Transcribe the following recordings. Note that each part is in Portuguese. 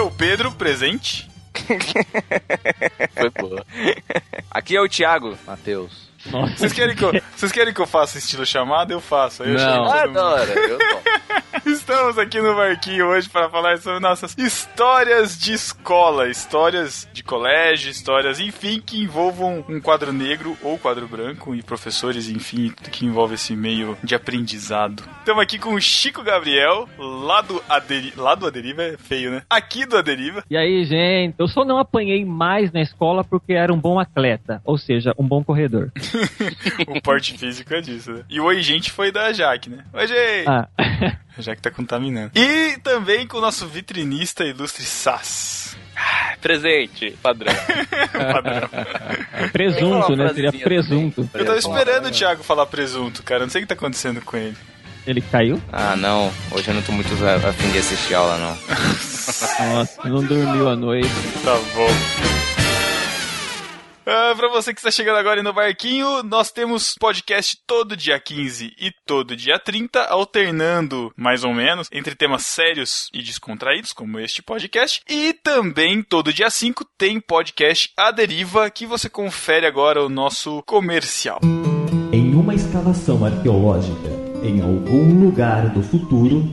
é o Pedro, presente. Foi boa. Aqui é o Thiago. Matheus. Nossa. Vocês querem que eu, vocês querem que eu faça estilo chamada? Eu faço. Eu Não. Adoro. Eu topo. Estamos aqui no Marquinho hoje para falar sobre nossas histórias de escola, histórias de colégio, histórias, enfim, que envolvam um quadro negro ou quadro branco e professores, enfim, que envolve esse meio de aprendizado. Estamos aqui com o Chico Gabriel, lá do Aderiva. Lá do Aderiva é feio, né? Aqui do Aderiva. E aí, gente, eu só não apanhei mais na escola porque era um bom atleta, ou seja, um bom corredor. o porte físico é disso, né? E o Oi Gente foi da Jaque, né? Oi, gente! Ah, A Jaque tá contaminando. E também com o nosso vitrinista ilustre Sass. Presente. Padrão. Padrão. presunto, né? Seria presunto. Eu tava esperando o Thiago falar presunto, cara. Não sei o que tá acontecendo com ele. Ele caiu? Ah, não. Hoje eu não tô muito a a fim de assistir aula, não. Nossa, não dormiu à noite. Tá bom. Ah, pra você que está chegando agora no barquinho, nós temos podcast todo dia 15 e todo dia 30, alternando mais ou menos entre temas sérios e descontraídos, como este podcast. E também todo dia 5 tem podcast A Deriva, que você confere agora o nosso comercial. Em uma escavação arqueológica em algum lugar do futuro,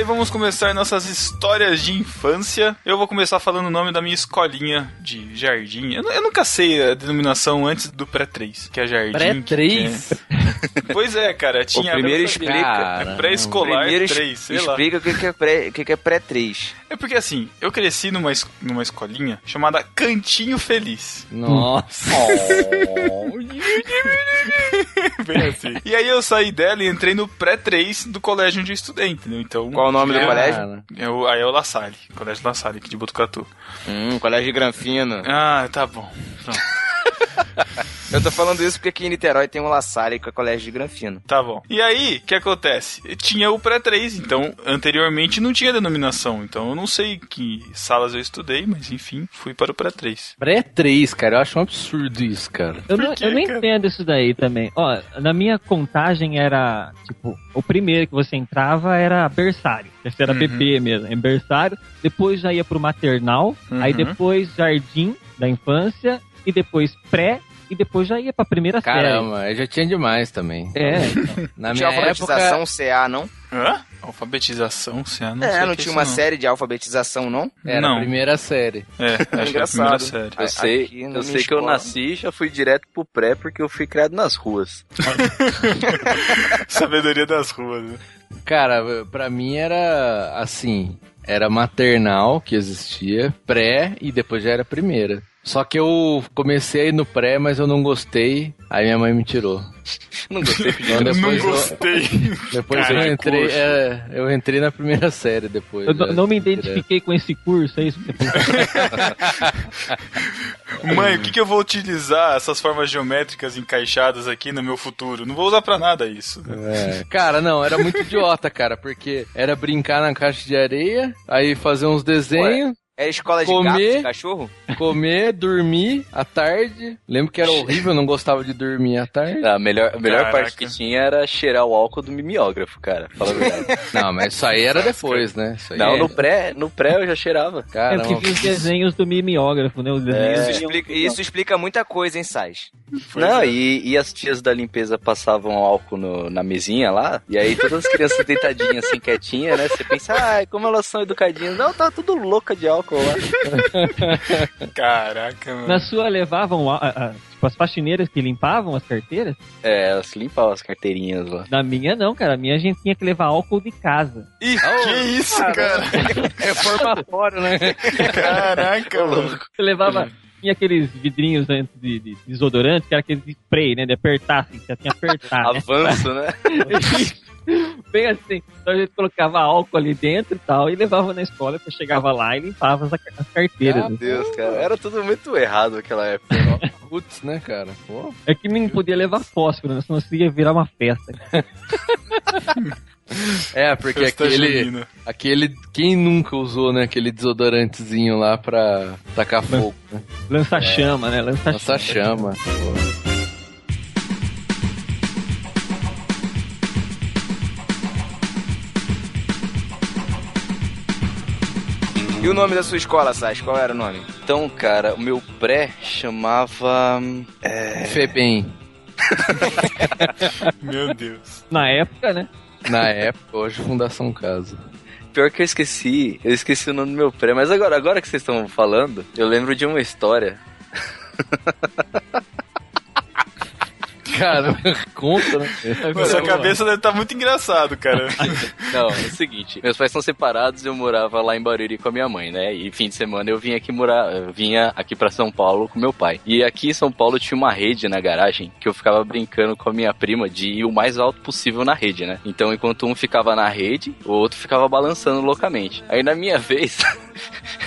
E vamos começar nossas histórias de infância. Eu vou começar falando o nome da minha escolinha de jardim. Eu, eu nunca sei a denominação antes do pré-3, que é jardim. Pré-três? que é- Pois é, cara. Tinha o primeiro pré- explica. Cara, pré-escolar primeiro es- 3, sei lá. explica o que é pré- o que que é pré-3. É porque assim, eu cresci numa, es- numa escolinha chamada Cantinho Feliz. Nossa. Bem assim. E aí eu saí dela e entrei no pré-3 do colégio onde eu estudei, entendeu? Então. Qual o nome do é- colégio? É o, aí é o La Salle, Colégio La Salle, aqui de Botucatu. Hum, colégio Granfino. Ah, tá bom. Pronto. Eu tô falando isso porque aqui em Niterói tem um La Salle que é colégio de Granfino. Tá bom. E aí, o que acontece? Tinha o pré-3, então anteriormente não tinha denominação. Então eu não sei que salas eu estudei, mas enfim, fui para o pré-3. Pré-3, cara. Eu acho um absurdo isso, cara. Eu não, quê, eu não cara? entendo isso daí também. Ó, na minha contagem era, tipo, o primeiro que você entrava era berçário. Esse era Uhum. bebê mesmo, é berçário. Depois já ia pro maternal. Aí Uhum. depois jardim da infância. E depois pré. E depois já ia pra primeira Caramba, eu já tinha demais também. série. É, Na minha alfabetização época... CA, não? Hã? Alfabetização, você não é, sei não que tinha uma não. série de alfabetização, não? Era Não. a primeira série. É, acho que é a primeira Engraçado. série. A- Eu sei, aqui eu sei que eu nasci e já fui direto pro pré porque eu fui criado nas ruas. Sabedoria das ruas. né? Cara, pra mim era assim, era maternal que existia, pré e depois já era primeira. Só que eu comecei a ir no pré, mas eu não gostei. Aí minha mãe me tirou. Não gostei Então Não depois eu, gostei. depois Cara, eu entrei, é, eu entrei na primeira série depois. Eu não- né, não me direto. identifiquei com esse curso, é isso? Mãe, o que, que eu vou utilizar essas formas geométricas encaixadas aqui no meu futuro? Não vou usar pra nada isso. É. Cara, não, era muito idiota, cara, porque era brincar na caixa de areia, aí fazer uns desenhos, É escola de Comer. gato, de cachorro? comer, dormir à tarde. Lembro que era horrível, eu não gostava de dormir à tarde. A melhor, a melhor Caraca. parte que tinha era cheirar o álcool do mimeógrafo, cara. Fala a verdade. Não, mas isso aí era depois, né? Isso aí Não, é- no pré, no pré eu já cheirava. É Cara, porque vi os desenhos do mimeógrafo, né? Os desenhos. Isso, explica, isso explica muita coisa, hein, Sais? Pois não, é. e, e as tias da limpeza passavam álcool no- na mesinha lá, e aí todas as crianças deitadinhas assim, quietinhas, né? Você pensa, ai, como elas são educadinhas. Não, tá tudo louca de álcool Caraca, mano. Na sua levavam a- a- a- tipo, as faxineiras que limpavam as carteiras? É, elas limpavam as carteirinhas lá. Na minha não, cara. A minha a gente tinha que levar álcool de casa. Ih, que isso, cara? reformatório, né? Caraca, mano. Você levava. Tinha aqueles vidrinhos antes de, de desodorante, que era aquele spray, né? De apertar, assim, você tinha que apertar. né? Avanço, né? Bem assim. Então a gente colocava álcool ali dentro e tal, e levava na escola, depois chegava lá e limpava as, as carteiras. Ah, né? Meu Deus, cara. Era tudo muito errado naquela época. Putz, né, cara? Pô. É que nem podia levar fósforo, né? Senão você ia virar uma festa. É, porque Festa aquele, junina. aquele. Quem nunca usou, né? Aquele desodorantezinho lá pra tacar fogo, né? Lança-chama, né? Lança-chama. Nossa E o nome da sua escola, Sais? Qual era o nome? Então, cara, o meu pré chamava. É... Febem. Meu Deus. Na época, né? Na época, hoje Fundação Casa. Pior que eu esqueci. Eu esqueci o nome do meu pré. Mas agora, agora que vocês estão falando, eu lembro de uma história. Cara, conta, né? Sua cabeça deve estar muito engraçado, cara. Não, é o seguinte, meus pais são separados, eu morava lá em Barueri com a minha mãe, né? E fim de semana eu vinha aqui morar, eu vinha aqui pra São Paulo com meu pai. E aqui em São Paulo tinha uma rede na garagem que eu ficava brincando com a minha prima de ir o mais alto possível na rede, né? Então enquanto um ficava na rede, o outro ficava balançando loucamente. Aí na minha vez,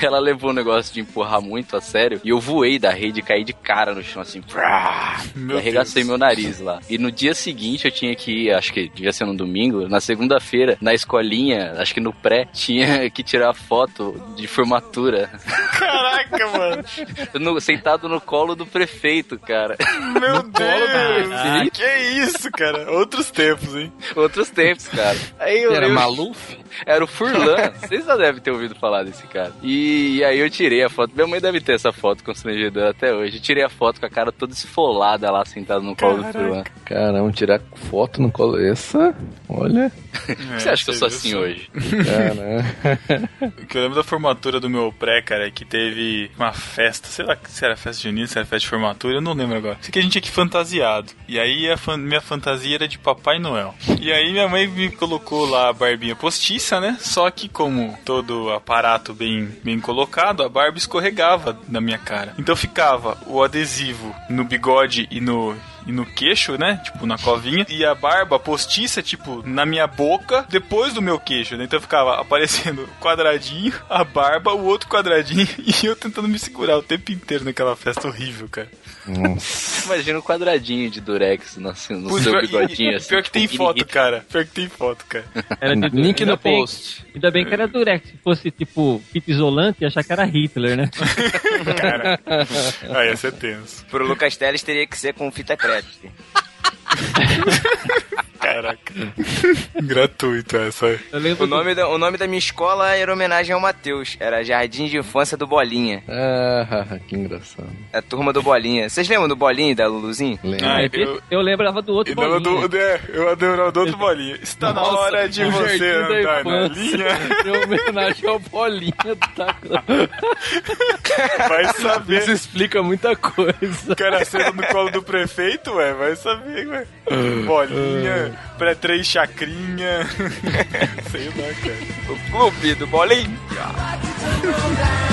ela levou o negócio de empurrar muito a sério e eu voei da rede e caí de cara no chão assim. Prá, Meu e arregacei Deus. meu nariz lá. E no dia seguinte eu tinha que ir, acho que devia ser no domingo, na segunda-feira, na escolinha, acho que no pré, tinha que tirar foto de formatura. Caraca, mano. No- sentado no colo do prefeito, cara. Meu Deus. prefeito? Que isso, cara. Outros tempos, hein? Outros tempos, cara. Aí eu, Era eu- Maluf? Era o Furlan. Vocês já devem ter ouvido falar desse cara. E, aí eu tirei a foto. Minha mãe deve ter essa foto constrangedora até hoje. Eu tirei a foto com a cara toda esfolada lá, sentado no colo do Furlan. Caramba, tirar foto no colo. Essa? Olha. É, você acha que eu sou assim hoje? Cara. O que eu lembro da formatura do meu pré, cara, é que teve uma festa, sei lá se era festa junina, se era festa de formatura, eu não lembro agora. Sei que a gente tinha que ir fantasiado. E aí a fan- minha fantasia era de Papai Noel. E aí minha mãe me colocou lá a barbinha postiça, né? Só que como todo aparato bem, bem colocado, a barba escorregava na minha cara. Então ficava o adesivo no bigode e no e no queixo, né? Tipo, na covinha. E a barba postiça, tipo, na minha boca, depois do meu queixo, né? Então ficava aparecendo quadradinho, a barba, o outro quadradinho, e eu tentando me segurar o tempo inteiro naquela festa horrível, cara. Nossa. Imagina um quadradinho de durex no, no seu pior- bigodinho. e- assim, pior que tem tipo, foto, mini cara. Pior que tem foto, cara. Era de- Link no bem- post. Ainda bem que era durex. Se fosse, tipo, fita isolante, ia achar que era Hitler, né? Cara. Ah, ia ser tenso. Pro Lucas Teles teria que ser com fita crepe. Gretchen. Caraca. Gratuito essa. Lembro O nome, da, o nome da minha escola era homenagem ao Matheus. Era Jardim de Infância do Bolinha. Ah, que engraçado. A turma do Bolinha. Vocês lembram do Bolinha e da Luluzinho? Lembra? Ah, do... eu- eu lembrava do outro E bolinha. do, é, eu adorava do outro bolinha. Está na Nossa, hora de você andar na Infância. linha. Em homenagem ao Bolinha do Tacão. Vai saber. Isso explica muita coisa. O cara sendo no colo do prefeito, ué, vai saber, ué. Bolinha, pré-três chacrinha. Sei lá, cara. O clube do Bolinha.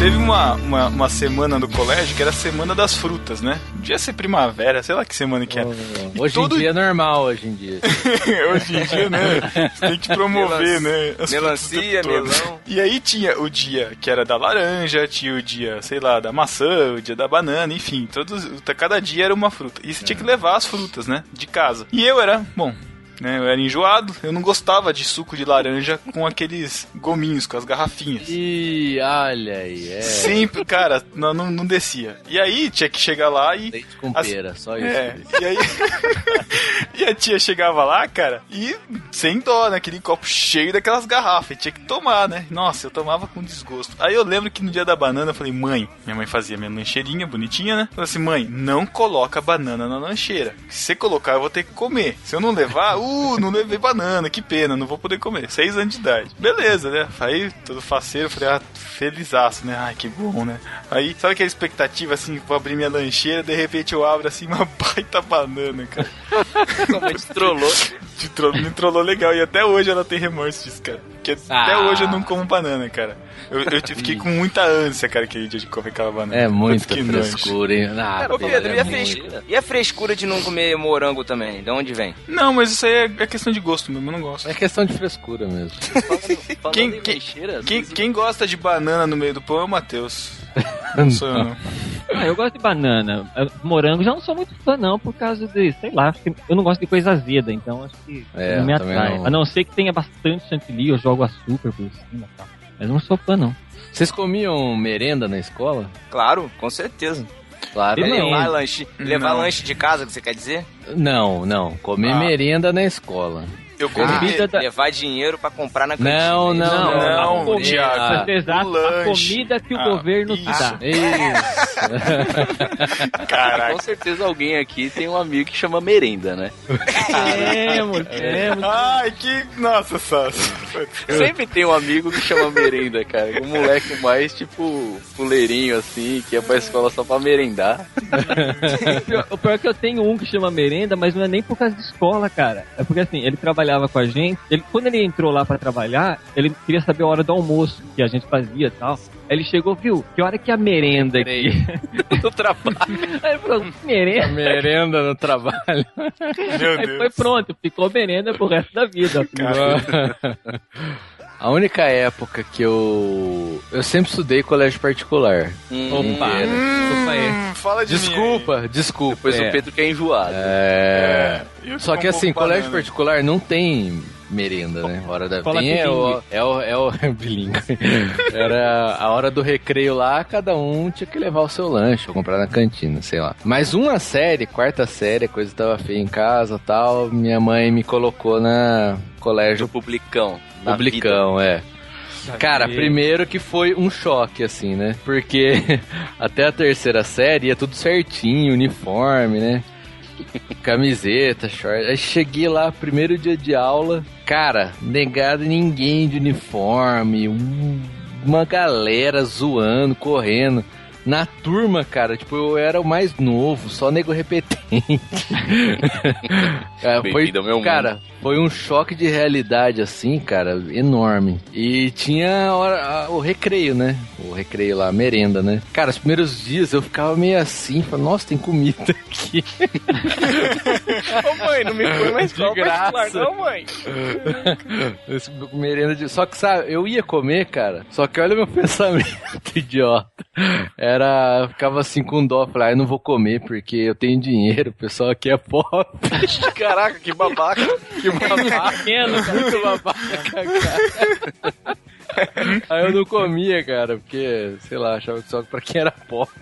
Teve uma, uma, uma semana no colégio que era a semana das frutas, né? Podia ser primavera, sei lá que semana que era. E Hoje todo- em dia é normal, hoje em dia. Hoje em dia, né? Você tem que promover, né? as Melancia, melão. E aí tinha o dia que era da laranja, tinha o dia, sei lá, da maçã, o dia da banana, enfim, todos, cada dia era uma fruta. E você tinha que levar as frutas, né? De casa. E eu era, bom. Né, eu era enjoado, eu não gostava de suco de laranja com aqueles gominhos, com as garrafinhas. Ih, olha aí, é. Sempre, cara, não, não, não descia. E aí tinha que chegar lá e. Leite com as- pera, só isso. É, e aí. e a tia chegava lá, cara, e sem dó, né? Aquele copo cheio daquelas garrafas. E tinha que tomar, né? Nossa, eu tomava com desgosto. Aí eu lembro que no dia da banana eu falei, mãe, minha mãe fazia minha lancheirinha bonitinha, né? Falei assim, mãe, não coloca banana na lancheira. Se você colocar, eu vou ter que comer. Se eu não levar, uh, não levei banana, que pena, não vou poder comer. Seis anos de idade. Beleza, né? Aí, todo faceiro, falei, ah, felizaço, né? Ai, que bom, né? Aí, sabe aquela expectativa assim, vou abrir minha lancheira, de repente eu abro assim uma baita banana, cara. Como trollou. Te tro me trollou legal. E até hoje ela tem remorso disso, cara. Porque até Ah. hoje eu não como banana, cara. Eu, eu fiquei com muita ânsia, cara, aquele dia de comer aquela banana. É muita nojo. frescura, hein? Ah, Ô Pedro, e a, é frescura, e a frescura de não comer morango também? De onde vem? Não, mas isso aí é, é questão de gosto mesmo, eu não gosto. É questão de frescura mesmo. Falando Quem- em quem- lancheira, Quem, quem gosta de banana no meio do pão é o Matheus. Não sou eu, não. Ah, eu gosto de banana. Morango já não sou muito fã, não, por causa de, sei lá, eu não gosto de coisa azeda, então acho que É, não me atrai. não. A não ser que tenha bastante chantilly, eu jogo açúcar por cima e tal. Mas eu não sou fã, não. Vocês comiam merenda na escola? Claro, com certeza. Claro. Não. Levar lanche, levar Não. lanche de casa, que você quer dizer? Não, não. Comer Ah. merenda na escola. Eu comi. Comida da- Levar dinheiro pra comprar na cantina. Não, não, Não, não. não, a Thiago. comida, pra ser exato, o a comida que o Ah, governo te isso. dá. Isso. Caraca. Com certeza alguém aqui tem um amigo que chama merenda, né? Temos, temos. Ai, que. Nossa, Sassi. Sempre tem um amigo que chama merenda, cara. Um moleque mais, tipo, fuleirinho, assim, que ia pra escola só pra merendar. O pior- é que eu tenho um que chama merenda, mas não é nem por causa de escola, cara. É porque assim, ele trabalhava com a gente. Ele, quando ele entrou lá pra trabalhar, ele queria saber a hora do almoço que a gente fazia e tal. Aí ele chegou, viu? Que hora que é a merenda aqui? Do trabalho. Aí ele falou, merenda? merenda no trabalho. Meu Aí Deus. foi pronto, ficou merenda pro resto da vida. A única época que eu. Eu sempre estudei colégio particular. Opa, Inteira. desculpa aí. Hum, fala de mim Desculpa, desculpa. Depois é. o Pedro que é enjoado. É. Eu Só que como assim, banana. colégio particular não tem merenda, né? Hora da Escola tem é o, é o é o. Era a hora do recreio lá, cada um tinha que levar o seu lanche ou comprar na cantina, sei lá. Mas uma série, quarta série, a coisa tava feia em casa, tal, minha mãe me colocou na Do colégio publicão. na publicão, é. Cara, primeiro que foi um choque, assim, né? Porque até a terceira série ia tudo certinho, uniforme, né? Camiseta, short. Aí cheguei lá, primeiro dia de aula, cara, negado ninguém de uniforme, um- uma galera zoando, correndo. Na turma, cara, tipo, eu era o mais novo, só nego repetente. Cara, foi, Bem-vindo ao meu mundo. Foi um choque de realidade, assim, cara, enorme. E tinha a hora- a- o recreio, né? O recreio lá, a merenda, né? Cara, os primeiros dias eu ficava meio assim, falando, nossa, tem comida aqui. Ô mãe, não me põe mais De graça. não, mãe. Merenda de... Só que, sabe, eu ia comer, cara, só que olha meu pensamento, idiota. Era, eu ficava assim com dó, falei, ah, eu não vou comer porque eu tenho dinheiro, o pessoal aqui é pobre. Caraca, que babaca. Que babaca, muito babaca, cara. Aí eu não comia, cara, porque, sei lá, achava que só pra quem era pobre.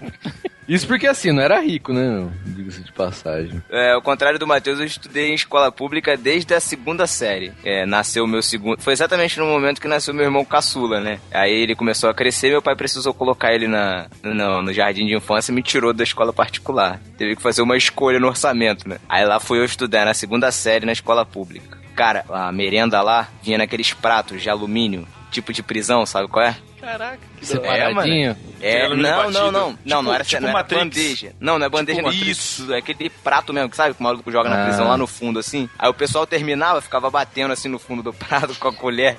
Isso porque assim, não era rico, né? Diga-se de passagem. É, ao contrário do Matheus, eu estudei em escola pública desde a segunda série. É, nasceu o meu segundo. Foi exatamente no momento que nasceu meu irmão caçula, né? Aí ele começou a crescer, meu pai precisou colocar ele na, no, no jardim de infância e me tirou da escola particular. Teve que fazer uma escolha no orçamento, né? Aí lá fui eu estudar na segunda série na escola pública. Cara, a merenda lá vinha naqueles pratos de alumínio, tipo de prisão, sabe qual é? Caraca. Separadinho. É, alumínio não, não, não. não, não era, Tipo não era bandeja. Não, não é bandeja, Tipo não. Isso, é aquele prato mesmo, que sabe? Que o maluco joga na Ah. prisão lá no fundo, assim. Aí o pessoal terminava, ficava batendo assim no fundo do prato com a colher.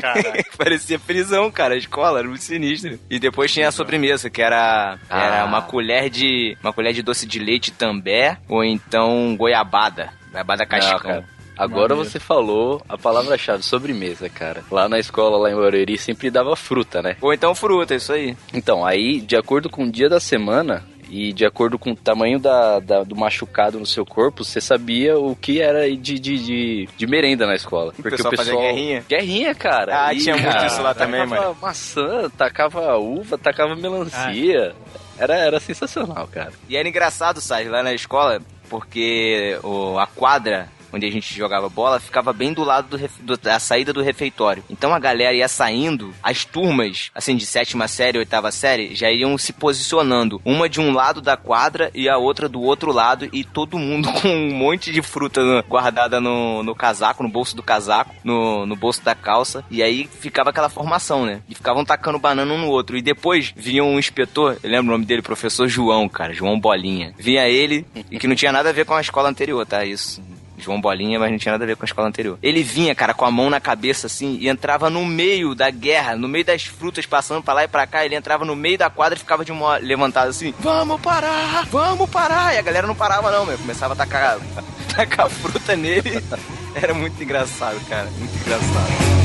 Caraca. Parecia prisão, cara, a escola, era muito sinistro. E depois tinha a sobremesa, que era, era Ah. uma colher de. uma colher de doce de leite também, ou então goiabada. Goiabada Não, cascão. Agora Maneiro. você falou a palavra-chave, sobremesa, cara. Lá na escola, lá em Barueri, sempre dava fruta, né? Ou então fruta, isso aí. Então, aí, de acordo com o dia da semana e de acordo com o tamanho da, da- do machucado no seu corpo, você sabia o que era de, de, de, de merenda na escola. Porque pessoal o fazia pessoal. guerrinha? Guerrinha, cara. Ah, tinha muito cara, isso lá também, tacava mano. maçã, tacava uva, tacava melancia. Era, era sensacional, cara. E era engraçado, Sérgio, lá na escola, porque o, a quadra onde a gente jogava bola ficava bem do lado do ref- do- da saída do refeitório. Então a galera ia saindo, as turmas, assim, de sétima série, oitava série, já iriam se posicionando. Uma de um lado da quadra e a outra do outro lado, e todo mundo com um monte de fruta no- guardada no, no casaco, no bolso do casaco, no, no bolso da calça. E aí ficava aquela formação, né? E ficavam tacando banana um no outro. E depois vinha um inspetor, eu lembro o nome dele, professor João, cara, João Bolinha. Vinha ele, e que não tinha nada a ver com a escola anterior, tá? Isso. João Bolinha, mas não tinha nada a ver com a escola anterior. Ele vinha, cara, com a mão na cabeça assim e entrava no meio da guerra, no meio das frutas passando pra lá e pra cá. Ele entrava no meio da quadra e ficava de uma levantada assim: Vamos parar, vamos parar. E a galera não parava, não, meu. Começava a tacar, tacar fruta nele. Era muito engraçado, cara. Muito engraçado.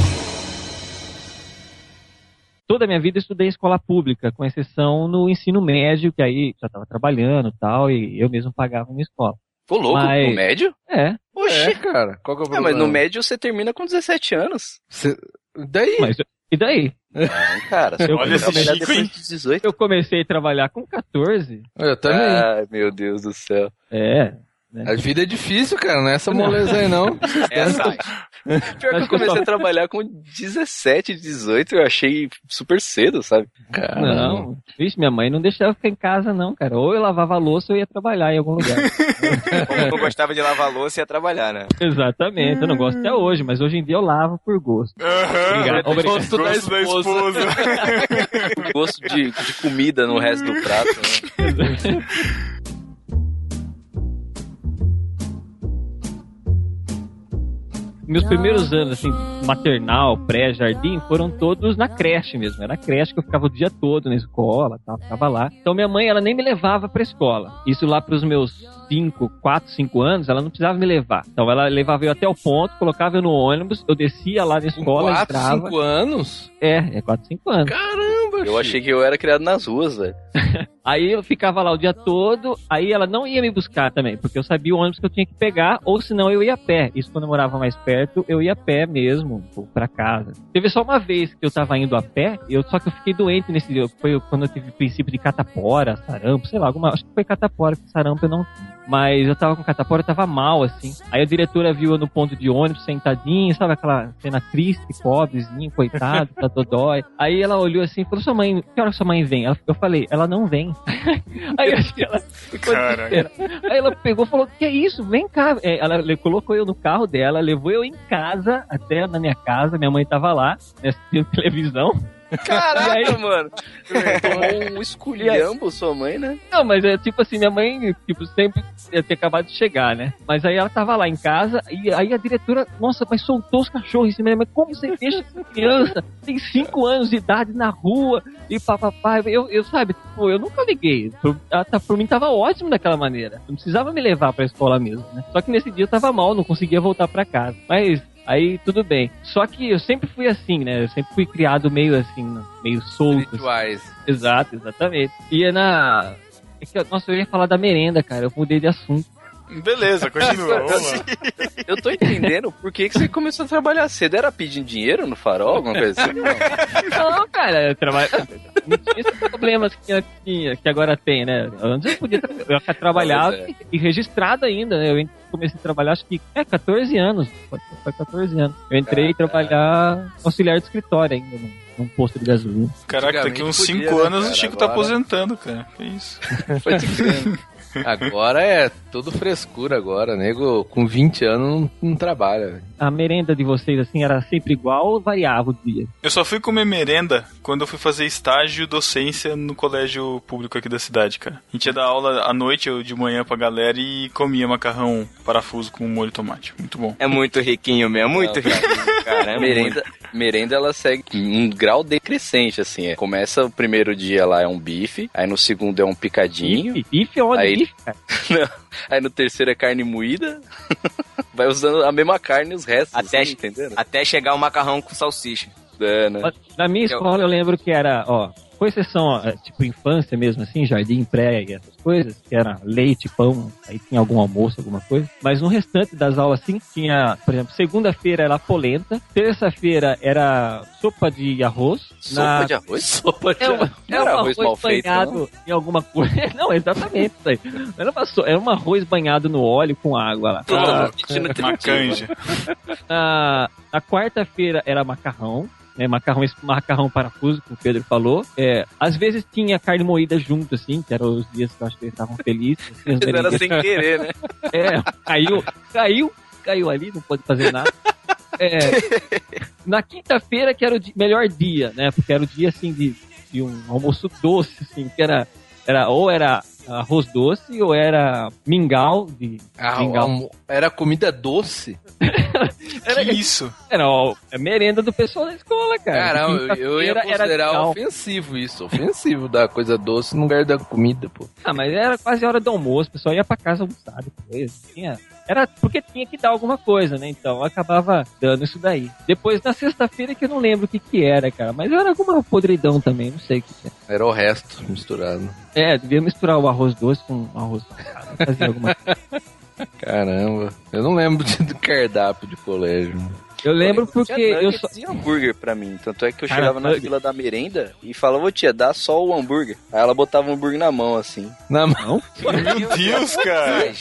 Toda a minha vida estudei escola pública, com exceção no ensino médio, que aí já estava trabalhando tal, e eu mesmo pagava minha escola. Ô, louco, Mas- no médio? É, Oxi. É, cara. Qual que é o É, problema? mas no médio você termina com 17 anos. Cê- Daí? mas e daí? Não, cara, você Eu- eu trabalhar comecei- depois de 18. Eu comecei a trabalhar com 14. Eu também. Ai, meu Deus do céu. É. A vida é difícil, cara. Não é essa moleza aí, não. Essa. Pior que eu que eu comecei só- a trabalhar com 17, 18, eu achei super cedo, sabe? Cara, Não, vixe, minha mãe não deixava eu ficar em casa, não, cara. Ou eu lavava a louça ou eu ia trabalhar em algum lugar. Como não gostava de lavar louça, ia trabalhar, né? Exatamente, eu não gosto até hoje, mas hoje em dia eu lavo por gosto. Obrigado, obrigado. Gosto da Gosto da esposa. esposa. Gosto de, de comida no resto do prato, né? Meus primeiros anos, assim, maternal, pré, jardim, foram todos na creche mesmo. Era a creche que eu ficava o dia todo na escola, tal, ficava lá. Então minha mãe, ela nem me levava pra escola. Isso lá pros meus 5, 4, 5 anos, ela não precisava me levar. Então ela levava eu até o ponto, colocava eu no ônibus, eu descia lá na escola, 4, entrava. 5 anos? É, é 4, 5 anos. Caramba, Eu filho. achei que eu era criado nas ruas, velho. Aí eu ficava lá o dia todo, aí ela não ia me buscar também, porque eu sabia o ônibus que eu tinha que pegar, ou senão eu ia a pé. Isso quando eu morava mais perto, eu ia a pé mesmo, pra casa. Teve só uma vez que eu tava indo a pé, eu, só que eu fiquei doente nesse dia. Foi quando eu tive o princípio de catapora, sarampo, sei lá, alguma. Acho que foi catapora, porque sarampo eu não tive. Mas eu tava com catapora, eu tava mal, assim. Aí a diretora viu eu no ponto de ônibus, sentadinho, sabe aquela cena triste, pobrezinho, coitado, tá dodói. Aí ela olhou assim e falou, sua mãe, que hora sua mãe vem? Ela- eu falei, ela não vem. Aí que ela ficou. Aí ela pegou e falou, que é isso? Vem cá. É, Ela colocou eu no carro dela, levou eu em casa, até na minha casa, minha mãe tava lá, né, assistindo televisão. Caraca, aí? mano. Tomou um esculhambo sua mãe, né? Não, mas é tipo assim, minha mãe, tipo, sempre ia ter acabado de chegar, né? Mas aí ela tava lá em casa, e aí a diretora, nossa, mas soltou os cachorros em cima da minha mãe. Como você deixa essa criança? Tem cinco anos de idade na rua, e papapá. Eu, eu sabe, tipo, eu nunca liguei. Ela tá- por mim tava ótimo daquela maneira. Não precisava me levar pra escola mesmo, né? Só que nesse dia eu tava mal, não conseguia voltar pra casa. Mas Aí tudo bem. Só que eu sempre fui assim, né? Eu sempre fui criado meio assim, meio solto. assim. Exato, exatamente. E é na. é que, nossa, eu ia falar da merenda, cara. Eu mudei de assunto. Beleza, continua. Eu tô entendendo por que, que você começou a trabalhar cedo. Era pedindo dinheiro no farol, alguma coisa assim? Não, cara, eu trabalho. Não tinha esses problemas que, tinha- tinha- que agora tem, né? Antes eu podia tra... eu trabalhar é. e registrado ainda, né? Eu comecei a trabalhar, acho que é 14 anos. Foi foi 14 anos. Eu entrei trabalhar auxiliar de escritório ainda, num, num posto de gasolina. Caraca, daqui uns Antigamente 5 podia, né, anos o cara? Chico tá Agora- aposentando, cara. Que isso. Foi. Agora é tudo frescura agora, nego com 20 anos não, não trabalha. A merenda de vocês, assim, era sempre igual ou variava o dia? Eu só fui comer merenda quando eu fui fazer estágio e docência no colégio público aqui da cidade, cara. A gente ia dar aula à noite ou de manhã pra galera e comia macarrão parafuso com molho de tomate. Muito bom. É muito riquinho mesmo, muito Não, riquinho, cara. É merenda, merenda ela segue um grau decrescente, assim. É. Começa o primeiro dia lá é um bife, aí no segundo é um picadinho. Bife, bife é onde? Aí- Bife, cara? Não. Aí no terceiro é carne moída. Vai usando a mesma carne e os restos. Até- assim? Até chegar o macarrão com salsicha. É, né? Na minha Eu- escola eu lembro que era, ó, com exceção, é, tipo infância mesmo, assim, jardim, pré e essas coisas, que era leite, pão, aí tinha algum almoço, alguma coisa. Mas no restante das aulas, assim, tinha, por exemplo, segunda-feira era polenta, terça-feira era sopa de arroz. Sopa na- de arroz? Sopa de É, uma, Não é era um arroz mal feito, banhado em alguma coisa. Não, exatamente isso aí. Era, uma so- era um arroz banhado no óleo com água lá. Totalmente nutritivo. Uma canja. Na, na quarta-feira era macarrão. Né, macarrão, macarrão parafuso, que o Pedro falou. É, às vezes tinha carne moída junto, assim, que eram os dias que eu acho que eles estavam felizes. Assim, era sem querer, né? É, caiu, caiu, caiu ali, não pode fazer nada. É, na quinta-feira que era o melhor dia, né? Porque era o dia assim de, de um almoço doce, assim, que era, era ou era arroz doce ou era mingau de Ah, mingau. era comida doce? Que isso? Era a merenda do pessoal da escola, cara. Caramba, eu, eu ia era considerar mingau. ofensivo isso. Ofensivo dar coisa doce no lugar da comida, pô. Ah, mas era quase hora do almoço, o pessoal ia pra casa almoçar depois. Tinha, era porque tinha que dar alguma coisa, né? Então eu acabava dando isso daí. Depois na sexta-feira que eu não lembro o que que era, cara. Mas era alguma podridão também, não sei o que que era. Era o resto misturado. É, devia misturar o arroz doce com arroz salgado. Fazer alguma coisa. Caramba. Eu não lembro do cardápio de colégio. Eu lembro porque Tinha eu só. e hambúrguer pra mim. Tanto é que eu chegava na fila da merenda e falava, ô tia, dá só o hambúrguer. Aí ela botava o hambúrguer na mão, assim. Na mão. Meu Deus, cara.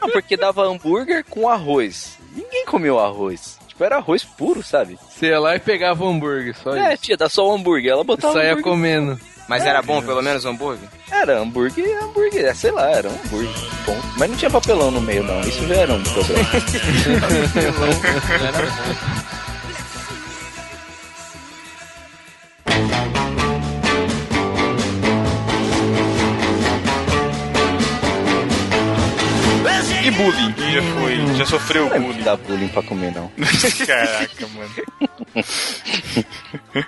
Ah, porque dava hambúrguer com arroz. Ninguém comeu arroz. Tipo, era arroz puro, sabe? Você ia lá e pegava o hambúrguer, só É, isso. tia, dá só o hambúrguer. Ela botava o saia comendo. Mas era bom, pelo menos, o hambúrguer? Era hambúrguer hambúrguer. é, Sei lá, era um hambúrguer. Bom. Mas não tinha papelão no meio, não. Isso já era um problema. E bullying? Já foi, já sofreu Não bullying. dá bullying pra comer, não. Caraca, mano.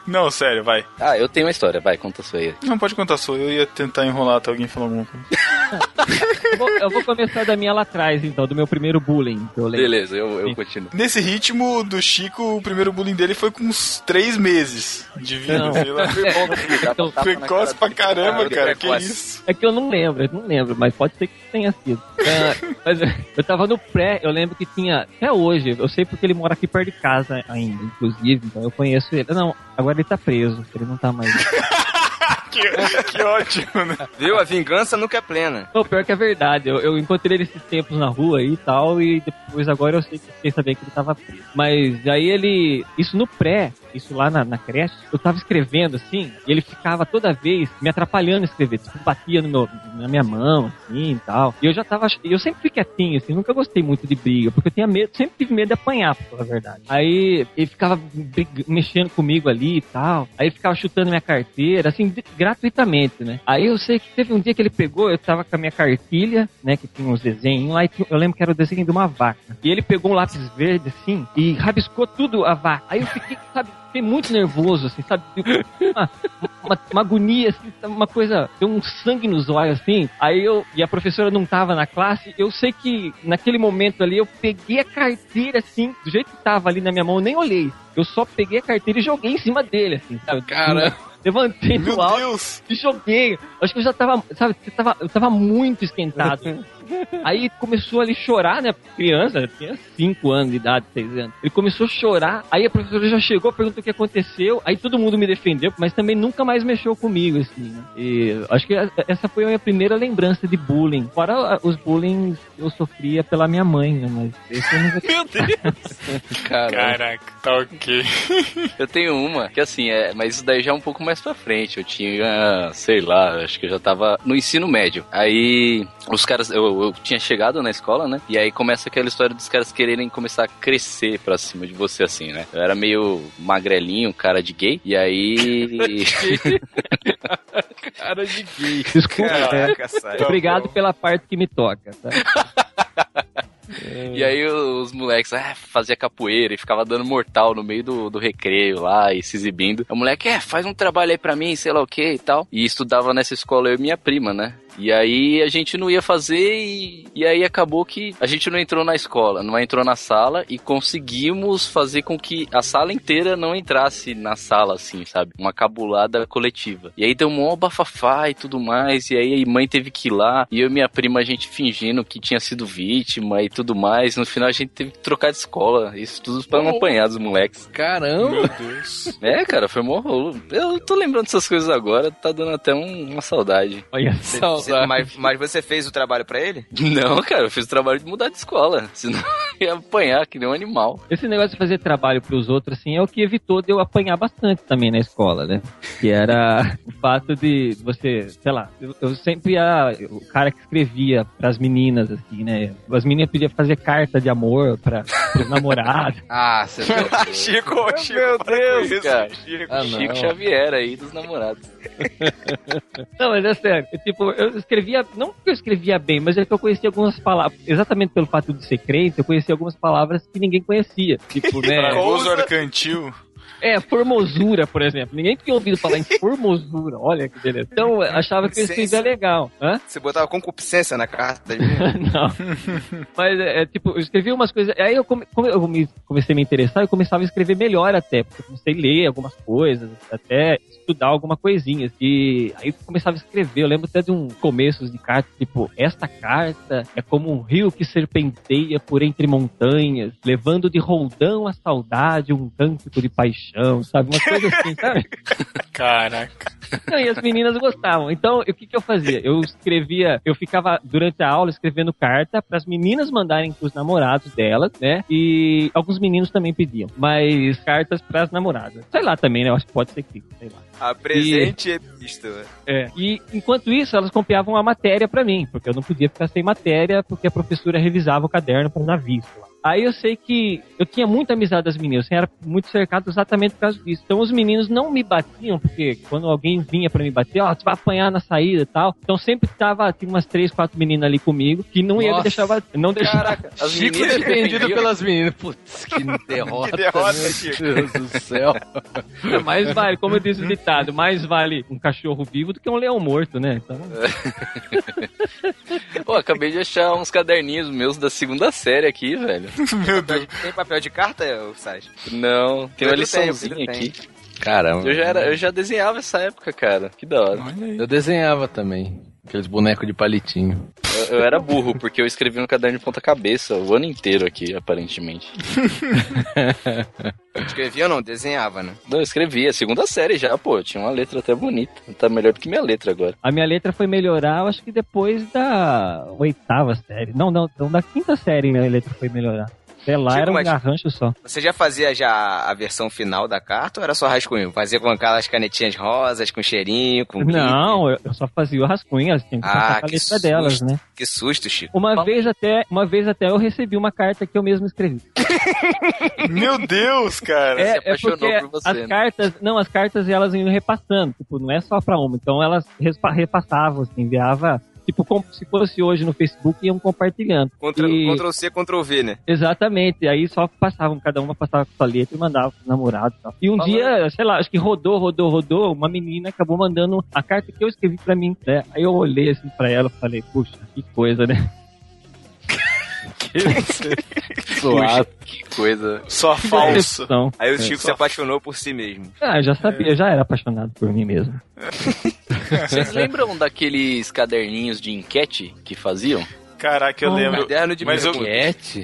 Não, sério, vai. Ah, eu tenho uma história. Vai, conta a sua aí. Não, pode contar a sua. Eu ia tentar enrolar até alguém falar alguma coisa. Eu vou, eu vou começar da minha lá atrás, então, do meu primeiro bullying que eu. Beleza, eu, eu Sim. continuo. Nesse ritmo do Chico, o primeiro bullying dele foi com uns três meses de vida, Não. sei lá. Então, Precoce pra caramba, cara. Que precoce. isso? É que eu não lembro, eu não lembro, mas pode ser que tenha sido. Ah, mas eu tava no pré, eu lembro que tinha, até hoje, eu sei porque ele mora aqui perto de casa ainda, inclusive, então eu conheço ele. Não, agora ele tá preso, ele não tá mais. Que, que ótimo, né? Viu? A vingança nunca é plena. Não, pior que é verdade, eu, eu encontrei ele esses tempos na rua aí e tal, e depois agora eu sei que fiquei sabendo que ele tava preso. Mas aí ele, isso no pré, isso lá na, na creche, eu tava escrevendo assim, e ele ficava toda vez me atrapalhando a escrever, tipo, batia no meu, na minha mão, assim e tal. E eu já tava, eu sempre fui quietinho, assim, nunca gostei muito de briga, porque eu tinha medo, sempre tive medo de apanhar, pra falar a verdade. Aí ele ficava brig- mexendo comigo ali e tal, aí ele ficava chutando minha carteira, assim, gratuitamente, né? Aí eu sei que teve um dia que ele pegou, eu tava com a minha cartilha, né, que tinha uns desenhos lá, e eu lembro que era o desenho de uma vaca. E ele pegou um lápis verde, assim, e rabiscou tudo a vaca. Aí eu fiquei, sabe, fiquei muito nervoso, assim, sabe? Uma, uma, uma agonia, assim, uma coisa, deu um sangue nos olhos, assim. Aí eu, e a professora não tava na classe, eu sei que naquele momento ali eu peguei a carteira, assim, do jeito que tava ali na minha mão, eu nem olhei. Eu só peguei a carteira e joguei em cima dele, assim, sabe? Cara. Levantei Meu do alto Deus! e joguei. Acho que eu já tava, sabe, eu tava, eu tava muito esquentado. Aí começou ali a chorar, né? Criança, tinha 5 anos de idade, 6 anos. Ele começou a chorar, aí a professora já chegou, perguntou o que aconteceu, aí todo mundo me defendeu, mas também nunca mais mexeu comigo, assim, né? E acho que essa foi a minha primeira lembrança de bullying. Fora os bullying eu sofria pela minha mãe, né? Mas esse eu não vou... Meu Deus! Cara. Caraca, tá ok. Eu tenho uma que assim, é, mas isso daí já é um pouco mais pra frente. Eu tinha, sei lá, acho que eu já tava no ensino médio. Aí os caras, eu, eu tinha chegado na escola, né? E aí começa aquela história dos caras quererem começar a crescer pra cima de você, assim, né? Eu era meio magrelinho, cara de gay. E aí. Cara de gay. Desculpa, é. Caraca, sai. Tá Obrigado bom. pela parte que me toca, tá? E aí os moleques ah, fazia capoeira e ficava dando mortal no meio do, do recreio lá e se exibindo. O moleque, é, faz um trabalho aí pra mim, sei lá o que e tal. E estudava nessa escola eu e minha prima, né? E aí a gente não ia fazer e, e aí acabou que a gente não entrou na escola, não entrou na sala e conseguimos fazer com que a sala inteira não entrasse na sala, assim, sabe? Uma cabulada coletiva. E aí deu um bafafá e tudo mais, e aí a mãe teve que ir lá, e eu e minha prima a gente fingindo que tinha sido vítima e tudo mais. No final a gente teve que trocar de escola, isso tudo pra não apanhar dos moleques. Caramba! Meu Deus. É, cara, foi mó rolo. Eu tô lembrando dessas coisas agora, tá dando até um- uma saudade. Olha só. Você- mas, mas você fez o trabalho pra ele? Não, cara, eu fiz o trabalho de mudar de escola. Senão eu ia apanhar que nem um animal. Esse negócio de fazer trabalho pros outros, assim, é o que evitou de eu apanhar bastante também na escola, né? Que era o fato de você, sei lá, eu, eu sempre ia, o cara que escrevia pras meninas, assim, né? As meninas pediam fazer carta de amor pra, pros namorados. Ah, você Chico, Chico, Meu para Deus, isso, cara. Chico. Ah. Chico Xavier aí dos namorados. Não, mas é sério. Tipo, eu escrevia, não porque eu escrevia bem, mas é que eu conhecia algumas palavras, exatamente pelo fato de ser crente, eu conhecia algumas palavras que ninguém conhecia. Tipo, né? Arcantil. É, formosura, por exemplo. Ninguém tinha ouvido falar em formosura. Olha que beleza. Então, eu achava que eu escrevia legal. Hã? Você botava concupiscência na carta? Não. Mas, é, é, tipo, eu escrevi umas coisas. Aí eu, come, eu me- comecei a me interessar, eu começava a escrever melhor até. Porque eu comecei a ler algumas coisas, até estudar alguma coisinha. E aí eu começava a escrever. Eu lembro até de um começos de carta, tipo, esta carta é como um rio que serpenteia por entre montanhas, levando de roldão a saudade um cântico de paixão, sabe? Uma coisa assim, sabe? Caraca. Não, e as meninas gostavam. Então, o que, que eu fazia? Eu escrevia, eu ficava durante a aula escrevendo carta para as meninas mandarem pros namorados delas, né? E alguns meninos também pediam, mas cartas para as namoradas. Sei lá também, né? Eu acho que pode ser que, sei lá. A presente epístola. É. E enquanto isso, elas copiavam a matéria para mim, porque eu não podia ficar sem matéria, porque a professora revisava o caderno para dar visto lá. Aí eu sei que eu tinha muita amizade das meninas, eu era muito cercado exatamente por causa disso. Então os meninos não me batiam, porque quando alguém vinha pra me bater, ó, você vai apanhar na saída e tal. Então sempre tava, tinha umas três, quatro meninas ali comigo, que não ia me Nossa. deixar bater. Não deixava. Caraca, as Chico meninas defendido pelas meninas. Putz, que derrota. Que derrota, meu Chico. Deus do céu. mais vale, como eu disse o ditado, mais vale um cachorro vivo do que um leão morto, né? Então, Pô, acabei de achar uns caderninhos meus da segunda série aqui, velho. Meu Deus. Tem papel de carta, Sérgio? Não, tem uma liçãozinha aqui. Caramba. Eu já, era, eu já desenhava essa época, cara. Que da hora. Olha aí. Eu desenhava também. Aqueles bonecos de palitinho. Eu, eu era burro, porque eu escrevi no caderno de ponta cabeça o ano inteiro aqui, aparentemente. Escrevia ou não? Desenhava, né? Não, eu escrevi, a segunda série já, pô. Tinha uma letra até bonita. Tá melhor do que minha letra agora. a minha letra foi melhorar, eu acho que depois da oitava série. Não, não, não da quinta série minha letra foi melhorar. Até lá Chico, era um garrancho só. Você já fazia já a versão final da carta ou era só rascunho? Fazia com aquelas canetinhas rosas, com cheirinho, com? Não, eu eu só fazia o rascunho, elas tinham que Ah, a susto. delas, né? Que susto, Chico. Uma vez até, uma vez até eu recebi uma carta que eu mesmo escrevi. Meu Deus, cara. se É, é apaixonou porque por você, as né? cartas, não, as cartas elas iam repassando, tipo, não é só pra uma, então elas repassavam, assim, enviava, tipo, como se fosse hoje no Facebook, iam compartilhando. Ctrl, E- Ctrl C, Ctrl V, né? Exatamente, aí só passavam, cada uma passava com sua letra e mandava pro namorado e tal. E um Falando- dia, sei lá, acho que rodou, rodou, rodou, uma menina acabou mandando a carta que eu escrevi pra mim, né? Aí eu olhei assim pra ela e falei, puxa, que coisa, né? Suado. Que coisa. Só falso. Aí o É, Chico só- se apaixonou por si mesmo. Ah, eu já sabia, eu já era apaixonado por mim mesmo. Vocês lembram daqueles caderninhos de enquete que faziam? Caraca, eu Oh, lembro. Caderno de Mas eu-?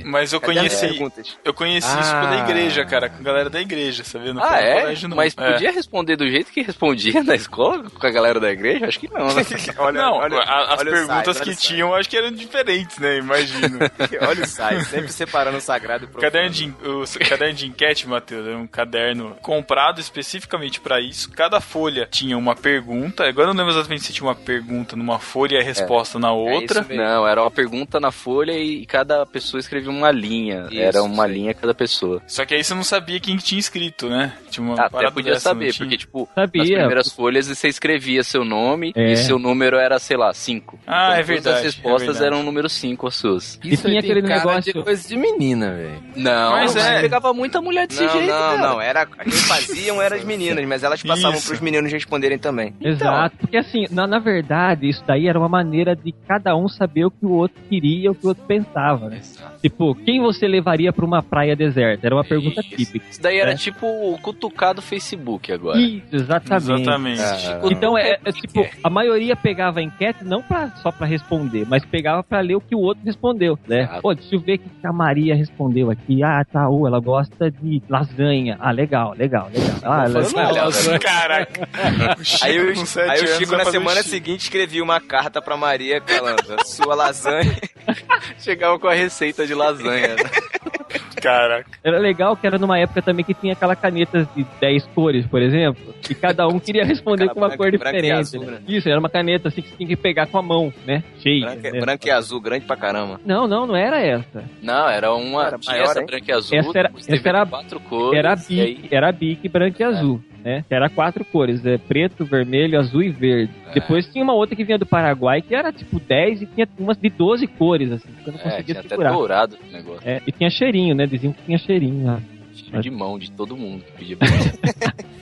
Mas eu conheci, perguntas. eu conheci isso Ah. pela igreja, cara, com a galera da igreja, sabia? Não ah, é? colégio, não. Mas É. podia responder do jeito que respondia na escola com a galera da igreja? Acho que não, né? olha, não, olha, a- as olha perguntas site, que o site. tinham, acho que eram diferentes, né? Imagino. Olha o site, sempre separando o sagrado e caderno de, o caderno de enquete, Matheus, é um caderno comprado especificamente pra isso. Cada folha tinha uma pergunta. Agora eu não lembro exatamente se tinha uma pergunta numa folha e a resposta na outra. isso mesmo. Não, era uma pergunta na folha e cada pessoa escrevia uma linha. Isso, Era uma sim. linha cada pessoa. Só que aí você não sabia quem tinha escrito, né? Tinha uma Até parada podia dessa, saber, tinha? porque, tipo, Sabia. nas primeiras folhas você escrevia seu nome É. e seu número era, sei lá, 5. Ah, é Todas verdade, as respostas é verdade. eram o número 5 as suas. E tinha aquele cara negócio- de coisa de menina, velho. Não, Mas é. pegava muita mulher desse Não, jeito, não, cara. não. Era, quem faziam eram as meninas, mas elas passavam Isso. pros meninos responderem também. Exato, porque assim, na, na verdade, isso daí era uma maneira de cada um saber o que o outro queria, o que o outro pensava, né? Tipo, quem você levaria pra uma praia deserta? Era uma pergunta Isso. típica. Isso daí era É. tipo o cutucado Facebook agora. Isso, exatamente. Exatamente. Ah, Então, é, é, tipo, a maioria pegava a enquete não pra, só pra responder, mas pegava pra ler o que o outro respondeu, né? Exato. Pô, deixa eu ver o que a Maria respondeu aqui. Ah, tá, ô, ela gosta de lasanha. Ah, legal, legal, legal. Ah, ela... Olha, Caraca. Aí o, aí o Chico na semana Chico. seguinte escrevia uma carta pra Maria falando sua lasanha. Chegava com a receita de lasanha. né? Caraca. Era legal que era numa época também que tinha aquela caneta de 10 cores, por exemplo, e cada um queria responder com uma branca- cor diferente. azul, né? né? Isso, era uma caneta assim que você tinha que pegar com a mão, né? Cheia. branca, né? branca e azul, grande pra caramba. Não, não, não era essa. Não, era uma. Era maior, essa hein? branca e azul. Essa era- essa era- quatro cores. Era a e aí- Bic, era a Bic branca e azul, né? Era quatro cores, é preto, vermelho, azul e verde. É. Depois tinha uma outra que vinha do Paraguai que era tipo 10 e tinha umas de 12 cores, assim, que eu não É, conseguia tinha até segurar. dourado o negócio. É, e tinha cheirinho, né? Diziam que tinha cheirinho lá. Cheio de mão de todo mundo que pedia pra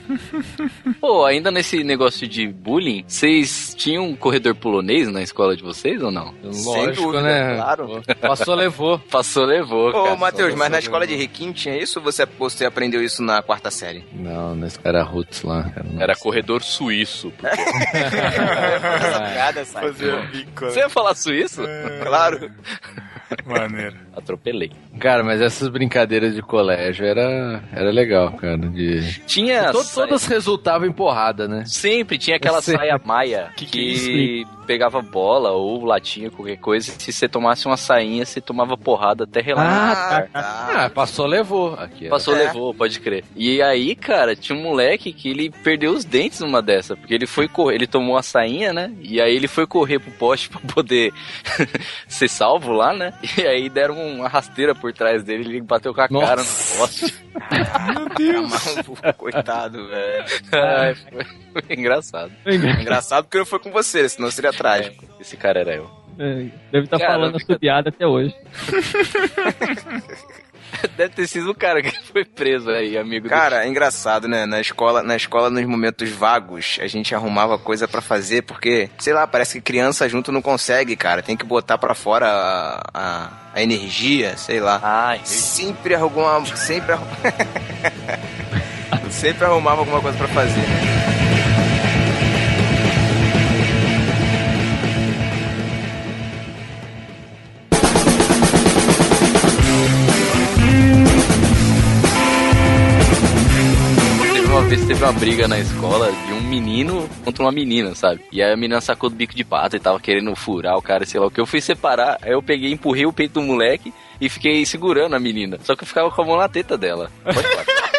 Pô, ainda nesse negócio de bullying, vocês tinham um corredor polonês na escola de vocês ou não? Lógico, dúvida, né? claro. Passou, levou. Passou, levou. Ô. Matheus, mas na escola de. Riquinho tinha isso ou você, você aprendeu isso na quarta série? Não, nesse cara Roots lá, cara. Era corredor suíço. Essa piada, sabe? Fazer bico, né? Você ia falar suíço? Claro. Maneiro. Atropelei. Cara, mas essas brincadeiras de colégio era, era legal, cara. De... Tinha. To- saia- todas resultavam em porrada, né? Sempre tinha aquela sei. saia maia Que que, pegava bola ou latinha, qualquer coisa. Se você tomasse uma sainha, você tomava porrada até relaxar. Ah, tá. Ah, passou, levou. Aqui. Passou, É. levou, pode crer. E aí, cara, tinha um moleque que ele perdeu os dentes numa dessa, porque ele foi correr, ele tomou a sainha, né? E aí ele foi correr pro poste pra poder ser salvo lá, né? E aí deram uma rasteira por trás dele, ele bateu com a cara no Nossa. poste. Tá maluco, coitado, velho. Ai, foi, foi engraçado. Engraçado porque não foi com você, senão seria trágico. Esse cara era eu. É, Deve estar Cara, falando fica- essa piada até hoje. Deve ter sido o cara que foi preso aí, amigo do Cara, é engraçado, né? Na escola, na escola, nos momentos vagos, a gente arrumava coisa pra fazer, porque, sei lá, parece que criança junto não consegue, cara. Tem que botar pra fora a, a, a energia, sei lá. Ai, Sempre arrumava. Sempre arrum... Sempre arrumava alguma coisa pra fazer, né? Uma vez teve uma briga na escola de um menino contra uma menina, sabe? E aí a menina sacou do bico de pato e tava querendo furar o cara, sei lá o que. Eu fui separar, aí eu peguei, empurrei o peito do moleque e fiquei segurando a menina. Só que eu ficava com a mão na teta dela. Pode falar.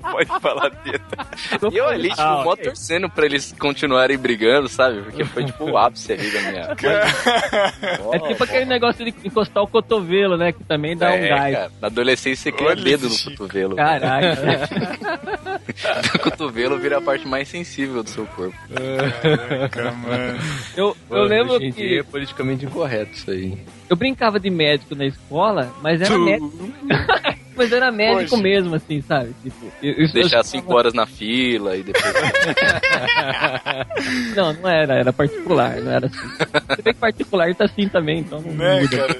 Pode falar teta. E eu ali, tipo, Ah, mó torcendo pra eles continuarem brigando, sabe? Porque foi tipo o ápice ali da minha. É tipo aquele negócio de encostar o cotovelo, né? Que também dá um É, gás. cara. Na adolescência você cria Olha dedo no cotovelo. Caraca. O cotovelo vira a parte mais sensível do seu corpo. Caraca, mano. Eu, lembro hoje em dia que é politicamente incorreto isso aí. eu brincava de médico na escola, mas era médico. mas era médico Poxa. mesmo, assim, sabe? Tipo, eu, isso- Deixar eu- cinco horas na fila e depois. Não, não era, era particular, não era assim. Você vê que particular tá assim também, então não Né, muda. cara?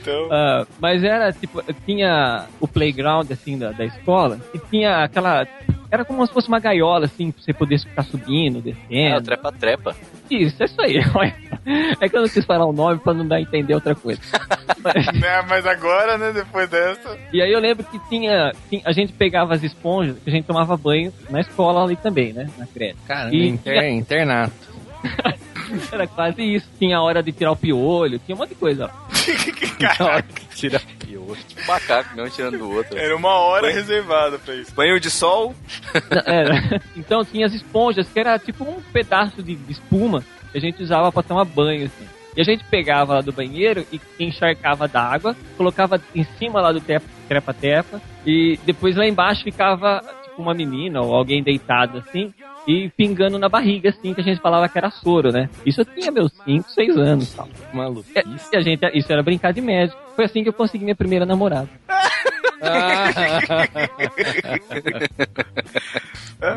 Então. Ah, mas era tipo, tinha o playground assim da, da escola e tinha aquela. Era como se fosse uma gaiola, assim, pra você poder ficar subindo, Ah, descendo. trepa-trepa. Isso, é isso aí. É que eu não quis falar o nome pra não dar a entender outra coisa. Mas- Né, mas agora, né, depois dessa. e aí eu lembro que tinha, A gente pegava as esponjas, a gente tomava banho na escola ali também, né? Na creche. Cara, E- inter- internato. Era quase isso. Tinha a hora de tirar o piolho, tinha um monte de coisa. ó. Tira pior. Tipo macaco, não tirando do outro. Era uma hora reservada pra isso. Banho de sol, Não, era. Então tinha as esponjas, que era tipo um pedaço de de espuma que a gente usava pra tomar banho, assim. E a gente pegava lá do banheiro e encharcava d'água, colocava em cima lá do tepa- trepa-tepa, e depois lá embaixo ficava tipo uma menina ou alguém deitado assim, e pingando na barriga, assim, que a gente falava que era soro, né? Isso eu tinha meus 5, 6 anos tal. Maluco. E, e a gente, isso era brincar de médico. Foi assim que eu consegui minha primeira namorada.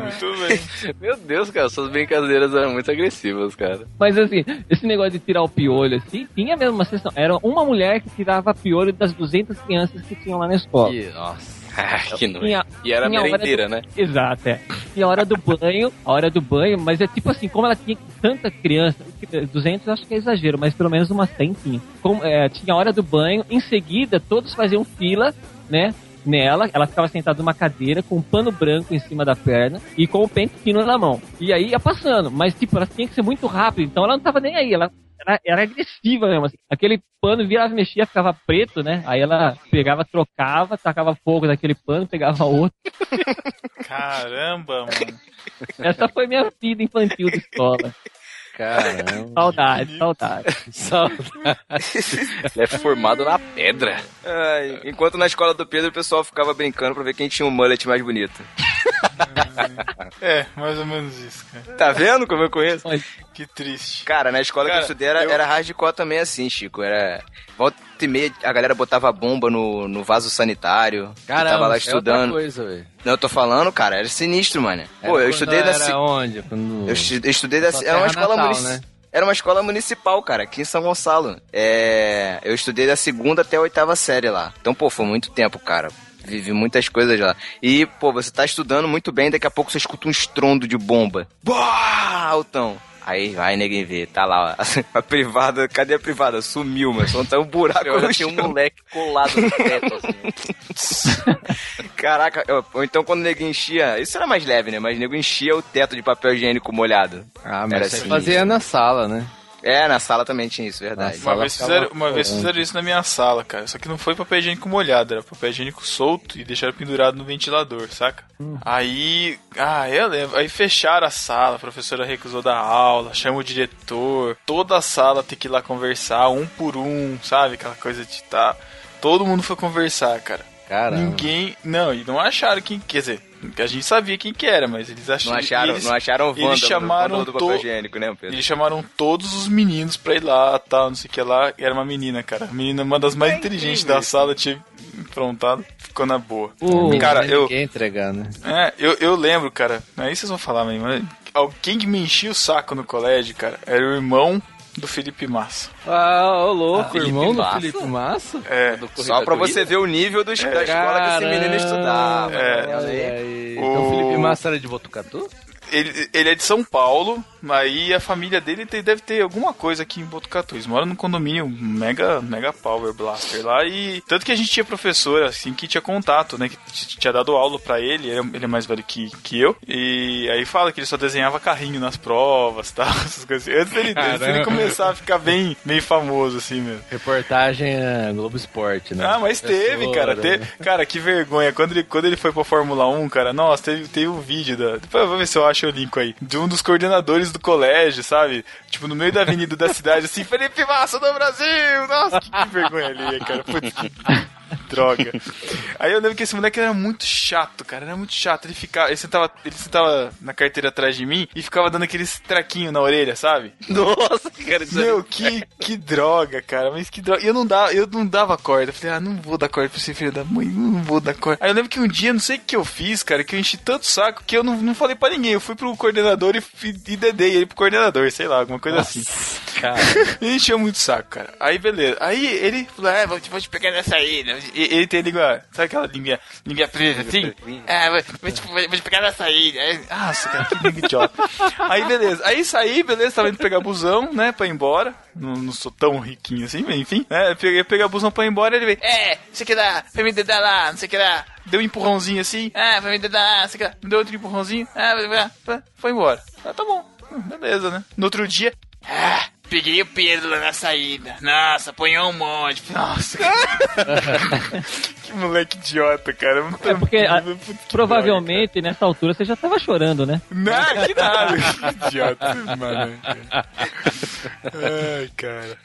Muito bem. Meu Deus, cara, suas brincadeiras eram muito agressivas, cara. Mas assim, esse negócio de tirar o piolho, assim, tinha mesmo uma sessão. Era uma mulher que tirava piolho das 200 crianças que tinham lá na escola. Que- nossa. Ah, que nojo. E era merendeira, do- né? Exato, é. E a hora do banho, a hora do banho, mas é tipo assim, como ela tinha tanta criança, 200 eu acho que é exagero, mas pelo menos umas 100 tinha. Como, é, tinha a hora do banho, em seguida todos faziam fila, né? Nela, ela ficava sentada numa cadeira com um pano branco em cima da perna e com o pente fino na mão. E aí ia passando, mas tipo, ela tinha que ser muito rápido, então ela não tava nem aí, ela era, era agressiva mesmo. Assim. Aquele pano virava e mexia, ficava preto, né? Aí ela pegava, trocava, tacava fogo naquele pano, pegava outro. Caramba, mano. Essa foi minha vida infantil de escola. Caramba. Saudade, saudade. Saudade. Ele é formado na pedra. Ai, enquanto na escola do Pedro o pessoal ficava brincando pra ver quem tinha um mullet mais bonito. É, mais ou menos isso, cara. Tá vendo como eu conheço? Que triste. Cara, na escola que Cara, eu estudei era, eu- era hardcore também assim, Chico. Era. Volta e meia, a galera botava bomba no, no vaso sanitário. Caramba, tava lá é estudando. coisa, velho. Não, eu tô falando, cara, era sinistro, mano. Pô, Era eu estudei da. Era onde? Quando... Eu estu- eu estudei da. Era uma terra escola natal, né? Era uma escola municipal, cara, aqui em São Gonçalo. É, eu estudei da segunda até a oitava série lá. Então, pô, foi muito tempo, cara. Vivi muitas coisas lá. E, pô, você tá estudando muito bem, daqui a pouco você escuta um estrondo de bomba. Bah! Altão. Aí vai ninguém ver, tá lá, ó. a privada, cadê a privada? Sumiu, mas só tá um buraco Eu tinha um moleque colado no teto, assim. Caraca, eu- ou então quando o nego enchia, isso era mais leve, né? Mas o nego enchia o teto de papel higiênico molhado. Ah, mas Era assim. fazia na sala, né? É, na sala também tinha isso, verdade. Uma vez, fizeram, uma vez fizeram isso na minha sala, cara. Só que não foi papel higiênico molhado, era papel higiênico solto e deixaram pendurado no ventilador, saca? Aí. Ah, eu lembro. Aí fecharam a sala, a professora recusou da aula, chama o diretor, toda a sala tem que ir lá conversar, um por um, sabe? Aquela coisa de tá. Todo mundo foi conversar, cara. Caramba. Ninguém. Não, e não acharam quem. Quer dizer, a gente sabia quem que era, mas eles Não acharam. acharam, eles, não acharam o eles Wanda chamaram do, do papel higiênico, né, Pedro? eles chamaram todos os meninos pra ir lá, tal, não sei o que lá. E era uma menina, cara. A menina, uma das mais inteligentes da sala, tinha improntado, ficou na boa. O- Cara, eu, Ninguém entregar, né? é, eu, eu lembro, cara. Aí vocês vão falar, mas mas alguém que me enchia o saco no colégio, cara, era o irmão do Felipe Massa. Ah, ô louco, Felipe irmão do Massa? Felipe Massa? É. Do Só pra corrida você ver o nível dos, da escola que esse menino estudava. É. Olha aí. Então O- o Felipe Massa era de Botucatu? Ele, ele é de São Paulo, aí a família dele tem- deve ter alguma coisa aqui em Botucatu. Eles moram num condomínio mega, mega power blaster lá e tanto que a gente tinha professora assim que tinha contato, né, que tinha dado aula pra ele, ele é- ele é mais velho que, que eu. E aí fala que ele só desenhava carrinho nas provas, tal, essas coisas. assim. Antes dele, antes dele começar a ficar bem, bem famoso assim mesmo. Reportagem é, Globo Esporte, né? Ah, mas teve, cara. Professora, Teve, cara, que vergonha. Quando ele, quando ele foi pra Fórmula 1, cara, nossa, teve, teve um vídeo da. Depois eu vou ver se eu acho o link aí. De um dos coordenadores do colégio, sabe? Tipo, no meio da avenida da cidade, assim, Felipe Massa do Brasil! Nossa, que, vergonha ali, cara. Putz, droga. Aí eu lembro que esse moleque era muito chato, cara. Era muito chato. Ele ficava. Ele sentava, ele sentava na carteira atrás de mim e ficava dando aqueles traquinhos na orelha, sabe? Nossa, cara, isso Meu, que, que droga, cara. Mas que droga. E eu não dava, eu não dava corda. Eu falei, ah, não vou dar corda pra esse filho da mãe, não vou dar corda. Aí eu lembro que um dia, não sei o que eu fiz, cara, que eu enchi tanto saco que eu não, não falei pra ninguém. Eu fui pro coordenador e, e, e dedei ele pro coordenador, sei lá, alguma coisa assim. Cara, Ele encheu muito saco, cara. Aí, beleza. Aí ele falou, é, vou te, vou te pegar nessa aí. Ele tem a língua, sabe aquela língua, língua presa assim? É, vou, vou, te, vou te pegar nessa aí. Aí, Nossa, cara, que língua idiota. Aí, beleza. Aí saí, beleza, tava indo pegar busão, né, pra ir embora. Não, não sou tão riquinho assim, mas enfim. Né, peguei pegar busão pra ir embora ele veio, é, você quer dar, vai me dedar lá, não sei o que lá. Deu um empurrãozinho assim, ah, vai me dedar lá, não sei o que lá. Me deu outro empurrãozinho, ah, foi embora. Ah, tá bom. Beleza, né? No outro dia, ah, Peguei o Pedro lá na saída. Nossa, apanhou um monte. Nossa. que moleque idiota, cara. Muito- É porque, a- que Provavelmente, nessa altura, você já tava chorando, né? droga. Não, que nada. Que idiota. Mano. Ai, cara.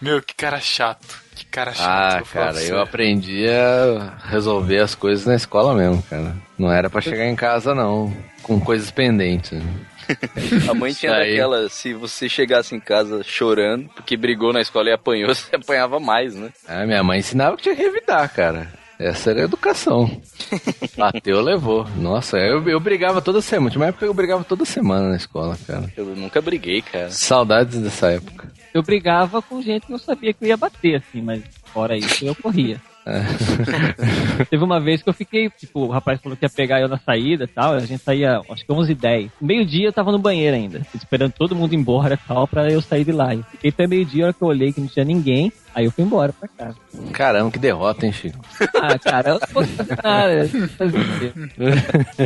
Meu, que cara chato. Que cara chato. Ah, cara, eu aprendi a resolver as coisas na escola mesmo, cara. Não era pra chegar em casa, não, com coisas pendentes. né? A mãe tinha aí. daquela, se você chegasse em casa chorando, porque brigou na escola e apanhou, você apanhava mais, né? Ah, minha mãe ensinava que tinha que revidar, cara. Essa era a educação. Bateu, levou. Nossa, eu, eu brigava toda semana. Tinha uma época que eu brigava toda semana na escola, cara. Eu nunca briguei, cara. Saudades dessa época. Eu brigava com gente que eu sabia que eu ia bater, assim, mas fora isso eu corria. Teve uma vez que eu fiquei, tipo, o rapaz falou que ia pegar eu na saída e tal, a gente saía, acho que 11 h 10 Meio-dia eu tava no banheiro ainda, esperando todo mundo embora e tal, pra eu sair de lá. E fiquei até meio-dia, a hora que eu olhei que não tinha ninguém, aí eu fui embora pra casa. Caramba, que derrota, hein, Chico? Ah, cara, eu não posso fazer nada.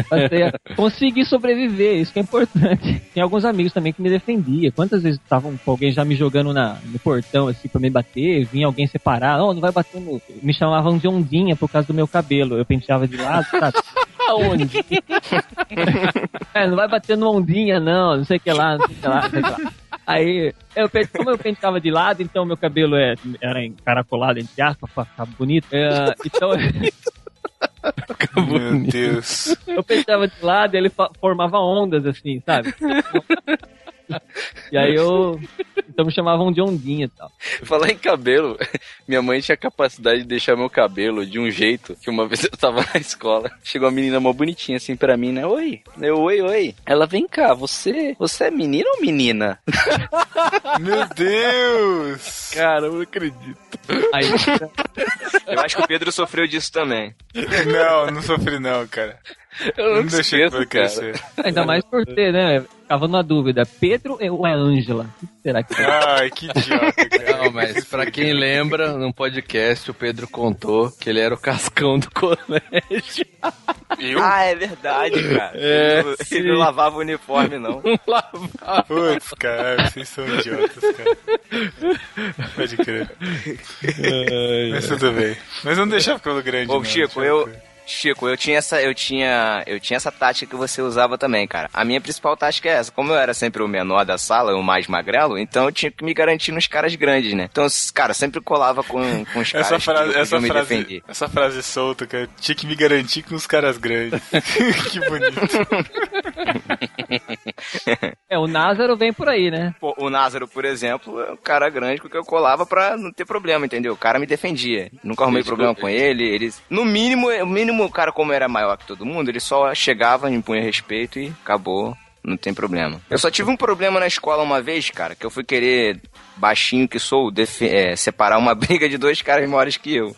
fazer. Consegui sobreviver, isso que é importante. Tem alguns amigos também que me defendiam. Quantas vezes estavam com alguém já me jogando na, no portão, assim, pra me bater, vinha alguém separar, não, não vai bater no... Me chamavam de ondinha por causa do meu cabelo, eu penteava de lado, sabe? Aonde? é, não vai bater no ondinha, não, não sei o que lá, não sei o que lá, não sei o que lá. Aí, eu, como eu penteava de lado, então meu cabelo é, era encaracolado, entre aspas, pra ficar bonito. É, então, Meu Deus. eu penteava de lado e ele formava ondas, assim, sabe? E aí eu. Então me chamavam de ondinha e tal. Falar em cabelo, minha mãe tinha capacidade de deixar meu cabelo de um jeito que uma vez eu tava na escola, chegou uma menina mó bonitinha assim pra mim, né? Oi, eu, oi, oi. Ela, vem cá, você, você é menina ou menina? Meu Deus. Cara, eu não acredito. Aí, Eu acho que o Pedro sofreu disso também. Não, não sofri não, cara. Eu Não não deixei esqueço, crescer. ainda mais por ter, né? Ficava na dúvida, Pedro ou é Ângela? O que será que é? Ai, que idiota, cara. Não, mas pra quem lembra, num podcast o Pedro contou que ele era o cascão do colégio. Eu? Ah, é verdade, cara. É, ele, não- ele não lavava o uniforme, não. Putz, cara, vocês são idiotas, cara. Pode crer. Mas tudo bem. Mas não deixar pelo grande, Ô, não. Chico, eu. Chico, eu tinha essa, eu tinha, eu tinha essa tática que você usava também, cara. A minha principal tática é essa. Como eu era sempre o menor da sala, o mais magrelo, então eu tinha que me garantir nos caras grandes, né? Então, cara, sempre colava com, com os caras Essa frase, que essa frase, defender. essa frase solta, cara. Tinha que me garantir com os caras grandes. que bonito. É, o Názaro vem por aí, né? Pô, o Názaro, por exemplo, é um cara grande com que eu colava pra não ter problema, entendeu? O cara me defendia. Nunca arrumei Isso, problema com ele. Eles, no mínimo, o mínimo, o cara, como era maior que todo mundo, ele só chegava, impunha respeito e acabou. Não tem problema. Eu só tive um problema na escola uma vez, cara, que eu fui querer, baixinho que sou, é, separar uma briga de dois caras maiores que eu.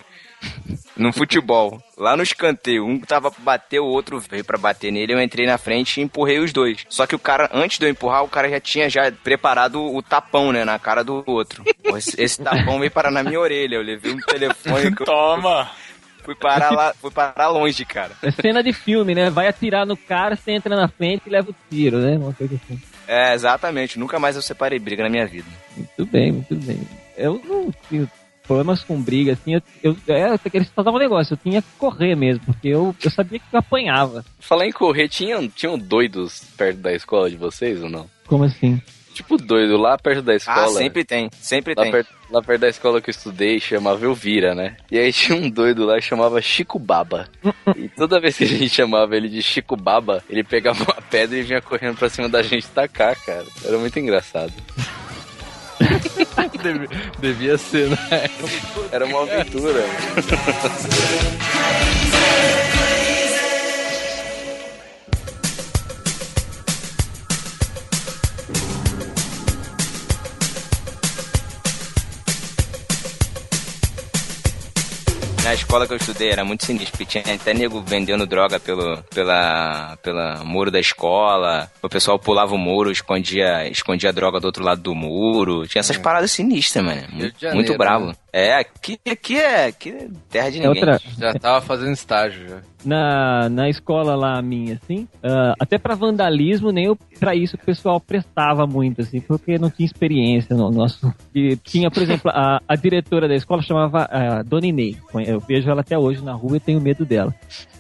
No futebol. Lá no escanteio, um tava pra bater, o outro veio pra bater nele, eu entrei na frente e empurrei os dois. Só que o cara, antes de eu empurrar, o cara já tinha já preparado o tapão, né, na cara do outro. Esse, esse tapão veio parar na minha orelha, eu levei um telefone que eu Toma! fui parar lá, fui parar longe, cara. É cena de filme, né? Vai atirar no cara, você entra na frente e leva o tiro, né? Uma coisa assim. É, exatamente, nunca mais eu separei briga na minha vida. Muito bem, muito bem. Eu não tenho problemas com briga, assim. Eu, eu, é, eles falavam um negócio, eu tinha que correr mesmo, porque eu, eu sabia que eu apanhava. Falar em correr, tinham, tinham doidos perto da escola de vocês ou não? Como assim? Tipo doido, lá perto da escola. Ah, sempre tem, sempre Lá tem. perto, lá perto da escola que eu estudei, chamava Elvira, né? E aí tinha um doido lá que chamava Chico Baba. e toda vez que a gente chamava ele de Chico Baba, ele pegava uma pedra e vinha correndo pra cima da gente tacar, cara. Era muito engraçado. Devia, devia ser, né? Era uma aventura. Na escola que eu estudei era muito sinistro, porque tinha até nego vendendo droga pelo pela, pela muro da escola. O pessoal pulava o muro, escondia, escondia a droga do outro lado do muro. Tinha essas paradas sinistras, mano. Muito, Janeiro, muito bravo. né? É, aqui, aqui é aqui é terra de É ninguém. outra, Já tava fazendo estágio já. na, na escola lá minha, assim, ah, até pra vandalismo, nem eu, pra isso o pessoal prestava muito, assim, porque não tinha experiência no nosso. E tinha, por exemplo, a, a diretora da escola chamava ah, Dona Inês. Eu vejo ela até hoje na rua e tenho medo dela.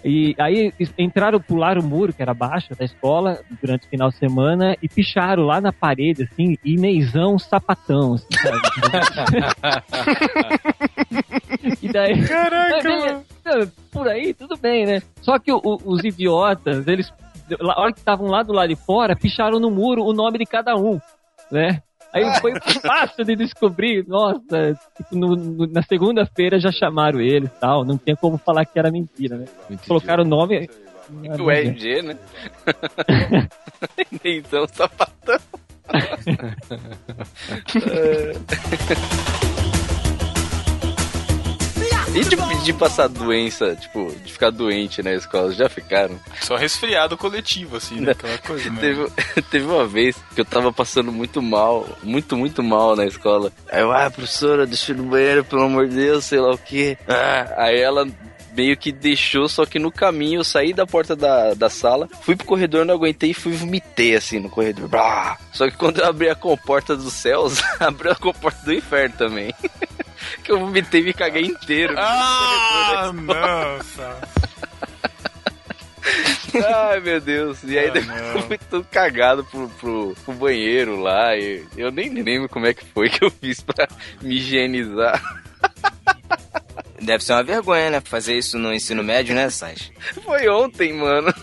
E aí entraram, pularam o muro, que era baixo da escola, durante o final de semana, e picharam lá na parede, assim, Inêsão sapatão, assim, sabe? e daí. Caraca, Por aí, tudo bem, né? Só que o- os idiotas, eles, na hora que estavam lá do lado de fora, picharam no muro o nome de cada um, né? Aí foi fácil de descobrir, nossa, tipo, no- no- na segunda-feira já chamaram ele e tal, não tinha como falar que era mentira, né? Muito Colocaram o nome. O RG, né? então, sapatão. E de, de passar doença, tipo, de ficar doente na escola, já ficaram? Só resfriado coletivo, assim, né? Aquela coisa, né? Teve, teve uma vez que eu tava passando muito mal, muito, muito mal na escola. Aí eu, ah, professora, deixa eu ir no banheiro, pelo amor de Deus, sei lá o quê. Ah, aí ela meio que deixou, só que no caminho eu saí da porta da, da sala, fui pro corredor, não aguentei e fui vomitei assim no corredor. Só que quando eu abri a comporta dos céus, abriu a comporta do inferno também. que eu vomitei e me caguei inteiro. Ah, nossa. Ai, meu Deus. E aí Ah, depois eu fui todo cagado pro, pro, pro banheiro lá. E eu nem lembro como é que foi que eu fiz pra me higienizar. Deve ser uma vergonha, né? Fazer isso no ensino médio, né, Sage? Foi ontem, mano.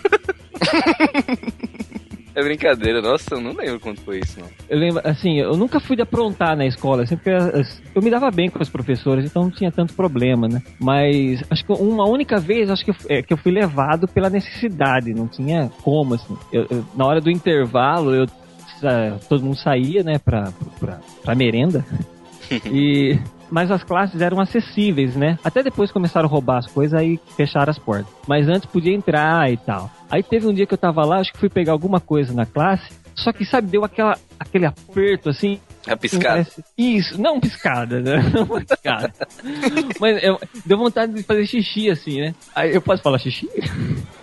É brincadeira, nossa, eu não lembro quando foi isso, não. Eu lembro, assim, eu nunca fui de aprontar na escola, assim, porque eh, eu me dava bem com as professoras, então não tinha tanto problema, né? Mas acho que uma única vez, acho que eu, é, que eu fui levado pela necessidade, não tinha como, assim. Eu- eu- na hora do intervalo, eu todo mundo saía, né, pra, pra, pra merenda. e mas as classes eram acessíveis, né? Até depois começaram a roubar as coisas aí fecharam as portas. Mas antes podia entrar e tal. Aí teve um dia que eu tava lá, acho que fui pegar alguma coisa na classe, só que sabe, deu aquela aquele aperto assim, A piscada. Parece- Isso, não piscada, né? Não piscada. Mas eu, deu vontade de fazer xixi, assim, né? Aí eu posso falar xixi?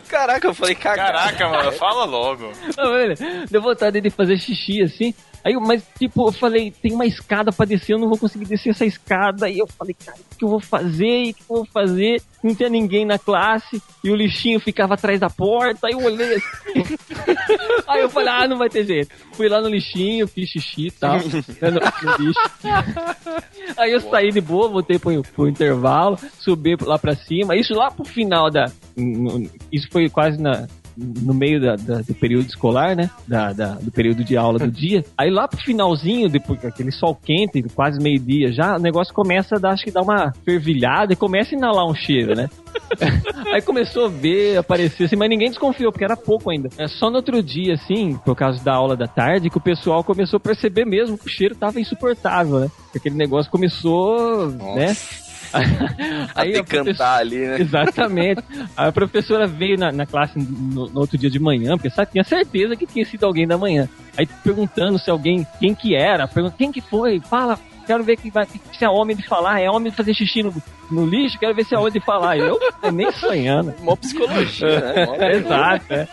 Caraca, eu falei cagar. Caraca, mano, fala logo. Não, velho, deu vontade de fazer xixi, assim. Aí, mas, tipo, eu falei, tem uma escada pra descer, eu não vou conseguir descer essa escada. E eu falei, cara, o que eu vou fazer? O que eu vou fazer? Não tinha ninguém na classe, e o lixinho ficava atrás da porta. Aí eu olhei assim. Aí eu falei, ah, não vai ter jeito. Fui lá no lixinho, fiz xixi e tal. Aí eu saí de boa, voltei pro, pro intervalo, subi lá pra cima. Isso lá pro final da. Isso foi quase na, no meio da- da- do período escolar, né? Da, do período de aula do dia. Aí lá pro finalzinho, depois aquele sol quente, quase meio-dia já, o negócio começa a dar, acho que dá uma fervilhada e começa a inalar um cheiro, né? Aí começou a ver, aparecer assim, mas ninguém desconfiou, porque era pouco ainda. É só no outro dia, assim, por causa da aula da tarde, que o pessoal começou a perceber mesmo que o cheiro tava insuportável, né? Que Aquele negócio começou, né? Aí a cantar ali, né? Exatamente. A professora veio na, na classe no, no outro dia de manhã, porque sabe, tinha certeza que tinha sido alguém da manhã. Aí perguntando se alguém, quem que era, perguntando quem que foi, fala, quero ver que vai, se é homem de falar, é homem de fazer xixi no, no lixo, quero ver se é homem de falar. Eu é nem sonhando. Mó psicologia, né? Mó- Exato, é.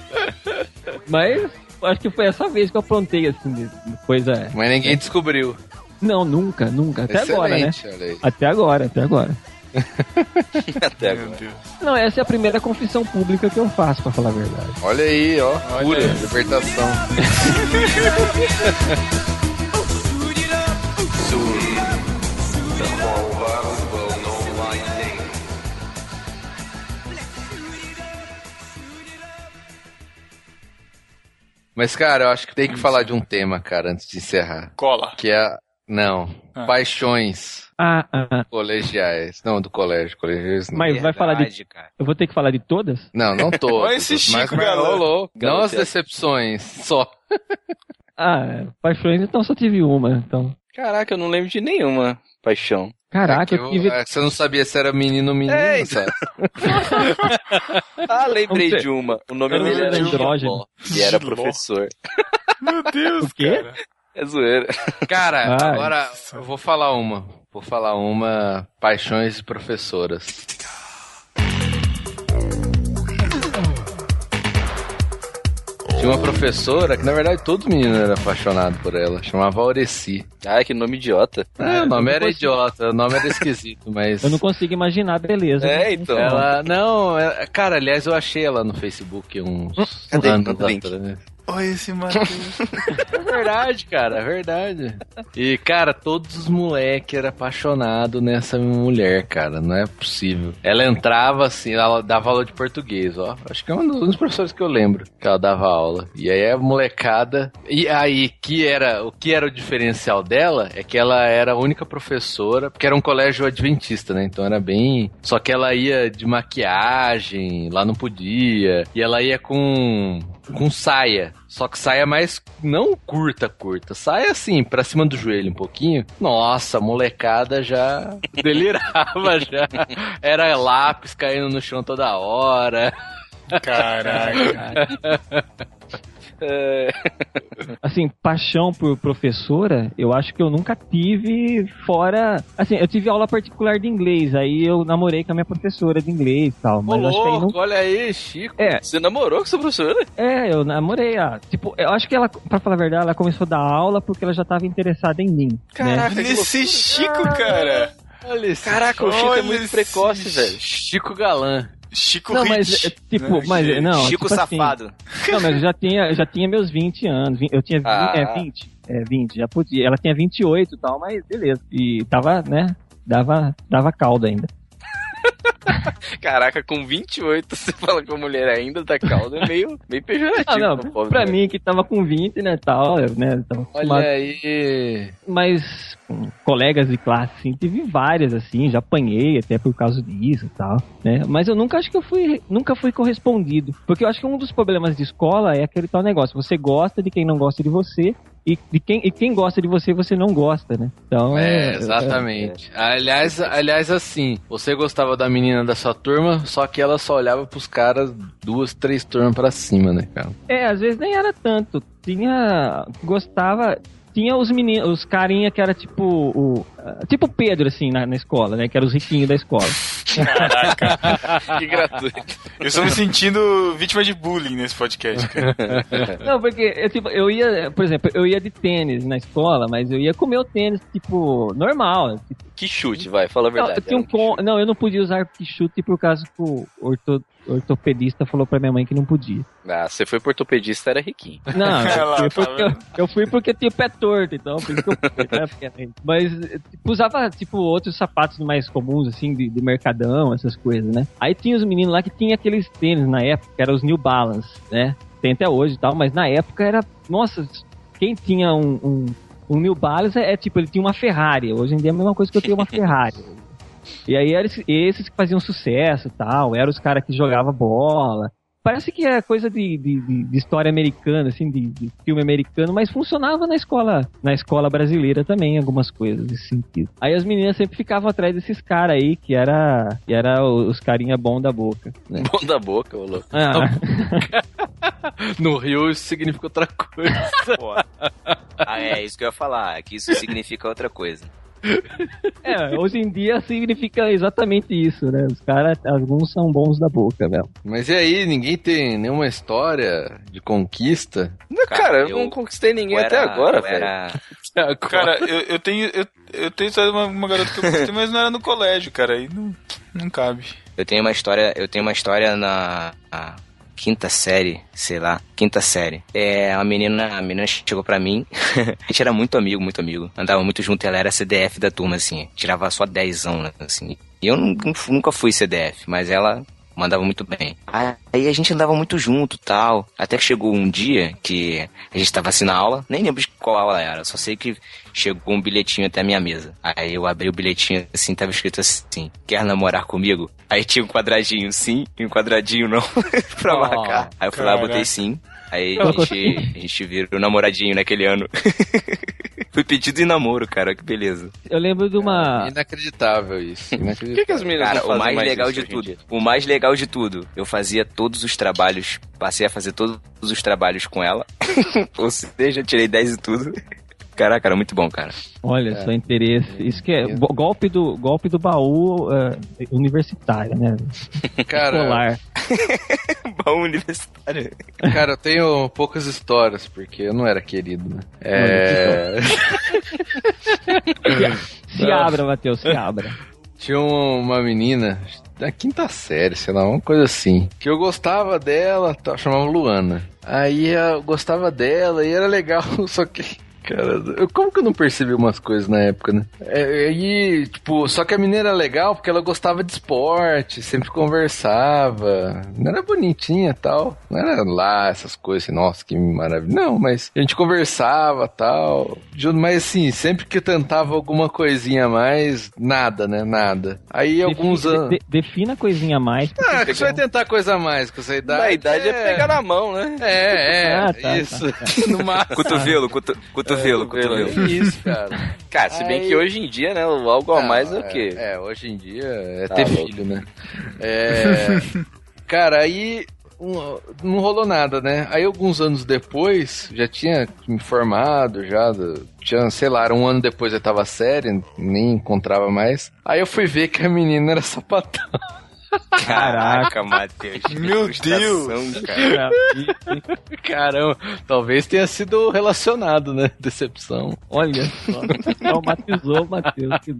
Mas acho que foi essa vez que eu aprontei, assim, coisa. Mas ninguém descobriu. Não, nunca, nunca. Até agora, né? Excelente, olha aí. Até agora, até agora. Até Meu agora. Deus. Não, essa é a primeira confissão pública que eu faço, pra falar a verdade. Olha aí, ó. Olha Pura aí. libertação. Mas, cara, eu acho que tem que falar de um tema, cara, antes de encerrar. Cola. Que é. Não. Ah. Paixões Ah, ah, ah. colegiais. Não, do colégio. Colegiais não. Mas vai falar de. Cara. Eu vou ter que falar de todas? Não, não todos. Olha esse Chico, mas rolou. Não as Galã. decepções, só. Ah, paixões, então só tive uma. Então. Caraca, eu não lembro de nenhuma paixão. Caraca, É que eu tive. é, Você não sabia se era menino ou menino, É, sabe? Ah, lembrei de uma. O nome Eu dele era era andrógeno. E era professor. Meu Deus, O quê? cara. É zoeira. Cara, Ah, agora isso. eu vou falar uma. Vou falar uma Paixões de Professoras. Tinha uma professora que, na verdade, todo menino era apaixonado por ela. Chamava Aureci. Ah, que nome idiota. Ah, o nome não era consigo. idiota, o nome era esquisito, mas... Eu não consigo imaginar a beleza. É, então. Ela, não, é- cara, aliás, eu achei ela no Facebook uns Cadê? anos atrás. Olha esse Matheus. É verdade, cara, é verdade. E, cara, todos os moleques eram apaixonados nessa mulher, cara, não é possível. Ela entrava assim, ela dava aula de português, ó. Acho que é um dos professores que eu lembro que ela dava aula. E aí a molecada. E aí, que era, o que era o diferencial dela é que ela era a única professora, porque era um colégio adventista, né? Então era bem. Só que ela ia de maquiagem, lá não podia. E ela ia com com saia. Só que saia mais não curta, curta. Saia assim, pra cima do joelho um pouquinho. Nossa, a molecada já delirava já. Era lápis caindo no chão toda hora. Caraca. É, Assim, paixão por professora, eu acho que eu nunca tive fora. Assim, eu tive aula particular de inglês, aí eu namorei com a minha professora de inglês e tal. Ô, Mas acho que aí louco, não. olha aí, Chico. É, Você namorou com essa professora? é, eu namorei. Ah, tipo, eu acho que ela, pra falar a verdade, ela começou a dar aula porque ela já tava interessada em mim. né? Caraca, que Nesse Chico, cara. Olha esse Caraca, o Chico é muito esse precoce, velho. Chico Galã. Chico Não, mas, é, tipo, né, mas, não, Chico tipo assim, Safado. Não, mas eu já tinha, eu já tinha meus 20 anos. Eu tinha vi- Ah. é, 20. É, 20, já podia. Ela tinha 28 e tal, mas beleza. E tava, né? Dava, dava caldo ainda. Caraca, com 28 você fala com a mulher ainda da calda, é meio, meio pejorativo. Ah, não, pobre, pra né? mim que tava com 20, né, tal, eu, né, tava acostumado. Olha aí. Mas com colegas de classe, assim, tive várias, assim, já apanhei até por causa disso e tal, né? Mas eu nunca acho que eu fui, nunca fui correspondido. Porque eu acho que um dos problemas de escola é aquele tal negócio, você gosta de quem não gosta de você e de quem, e quem gosta de você, você não gosta, né? Então, É, exatamente. Aliás, aliás, assim, você gostava da menina da sua turma, só que ela só olhava pros caras duas, três turmas pra cima, né, cara? É, às vezes nem era tanto. Tinha. Gostava. Tinha os meninos, os carinha que era tipo o. ah, Tipo Pedro, assim, na, na escola, né? Que eram os riquinhos da escola. Que gratuito. Eu estou me sentindo vítima de bullying nesse podcast, cara. Não, porque eu, tipo, eu ia, por exemplo, eu ia de tênis na escola, mas eu ia com meu tênis, tipo, normal. Tipo, Que chute, vai, fala a não, verdade. eu tinha um Era que com... chute. não, eu não podia usar chute por causa que o orto... ortopedista falou pra minha mãe que não podia. Ah, você foi pro ortopedista, era riquinho. Não, eu, tá fui porque eu, eu fui porque eu tinha o pé torto, então por isso que eu fui, né? Mas usava, tipo, outros sapatos mais comuns, assim, de, de mercadão, essas coisas, né? Aí tinha os meninos lá que tinha aqueles tênis na época, que eram os New Balance, né? Tem até hoje e tal, mas na época era, nossa, quem tinha um, um, um New Balance é, é tipo, ele tinha uma Ferrari. Hoje em dia é a mesma coisa que eu tenho uma Ferrari. E aí eram esses- esses que faziam sucesso e tal, eram os caras que jogavam bola. Parece que é coisa de, de, de- história americana, assim, de, de filme americano, mas funcionava na escola, na escola brasileira também, algumas coisas nesse sentido. Aí as meninas sempre ficavam atrás desses caras aí, que era, que era os carinha bom da boca. Né? Bom da boca, ô louco. Ah, No Rio isso significa outra coisa. Pô. Ah, é, isso que eu ia falar, que isso significa outra coisa. É, hoje em dia significa exatamente isso, né? Os caras, alguns são bons da boca, velho. Mas e aí, ninguém tem nenhuma história de conquista? Não, cara, eu, eu- não conquistei ninguém até era- agora, velho. era- Cara, eu, eu tenho. Eu, eu tenho história de uma, uma garota que eu gostei, mas não era no colégio, cara. Aí não, não cabe. Eu tenho uma história, eu tenho uma história na na quinta série, sei lá, quinta série. É, a menina, a menina chegou pra mim, a gente era muito amigo, muito amigo. Andava muito junto, ela era CDF da turma, assim, tirava só 10 né, assim. E eu nu- nunca fui CDF, mas ela mandava muito bem. Aí a gente andava muito junto tal. Até que chegou um dia que a gente tava assim na aula, nem lembro de qual aula era, só sei que chegou um bilhetinho até a minha mesa. Aí eu abri o bilhetinho assim, tava escrito assim: Quer namorar comigo? Aí tinha um quadradinho sim e um quadradinho não pra Oh, marcar. Aí eu fui lá, caraca. botei sim. Aí a gente, a gente virou namoradinho naquele ano. Fui pedido em namoro, cara, que beleza. Eu lembro de uma. Inacreditável isso. Por Inacreditável. que, que as meninas Cara, não o mais mais legal de tudo, o mais legal de tudo, eu fazia todos os trabalhos, passei a fazer todos os trabalhos com ela. Ou seja, tirei 10 e tudo. Caraca, era muito bom, cara. Olha, só interesse. Isso que é go- golpe do, golpe do baú eh, universitário, né? Cara, Escolar. Baú universitário. cara, eu tenho poucas histórias, porque eu não era querido, né? É... Se abra, Matheus, se abra. Tinha uma menina da quinta série, sei lá, uma coisa assim. Que eu gostava dela, tá, chamava Luana. Aí eu gostava dela e era legal, só que. Cara, eu- como que eu não percebi umas coisas na época, né? É, Aí, tipo, só que a menina era legal porque ela gostava de esporte, sempre conversava. Não era bonitinha e tal. Não era lá essas coisas assim, nossa, que maravilha. Não, mas a gente conversava tal. Mas assim, sempre que eu tentava alguma coisinha a mais, nada, né? Nada. Aí alguns Defi- anos. de- defina a coisinha a mais. Ah, que você vai tentar coisa a mais com essa idade. Na idade é pegar na mão, né? É, é, Ah, tá, isso. tá, No máximo. Cotovelo, coto- cotovelo, cotovelo. Isso, cara. Cara, se bem Aí- que hoje em dia, né, o algo a mais é o quê? É, hoje em dia é Tá ter louco. filho, né? É. cara, aí um- não rolou nada, né? Aí alguns anos depois, já tinha me formado, já tinha, sei lá, um ano depois da oitava série, nem encontrava mais. Aí eu fui ver que a menina era sapatão. Caraca, Matheus. Meu frustração, cara. Caramba, talvez tenha sido relacionado, né? Decepção. Olha só. Traumatizou o Matheus. que.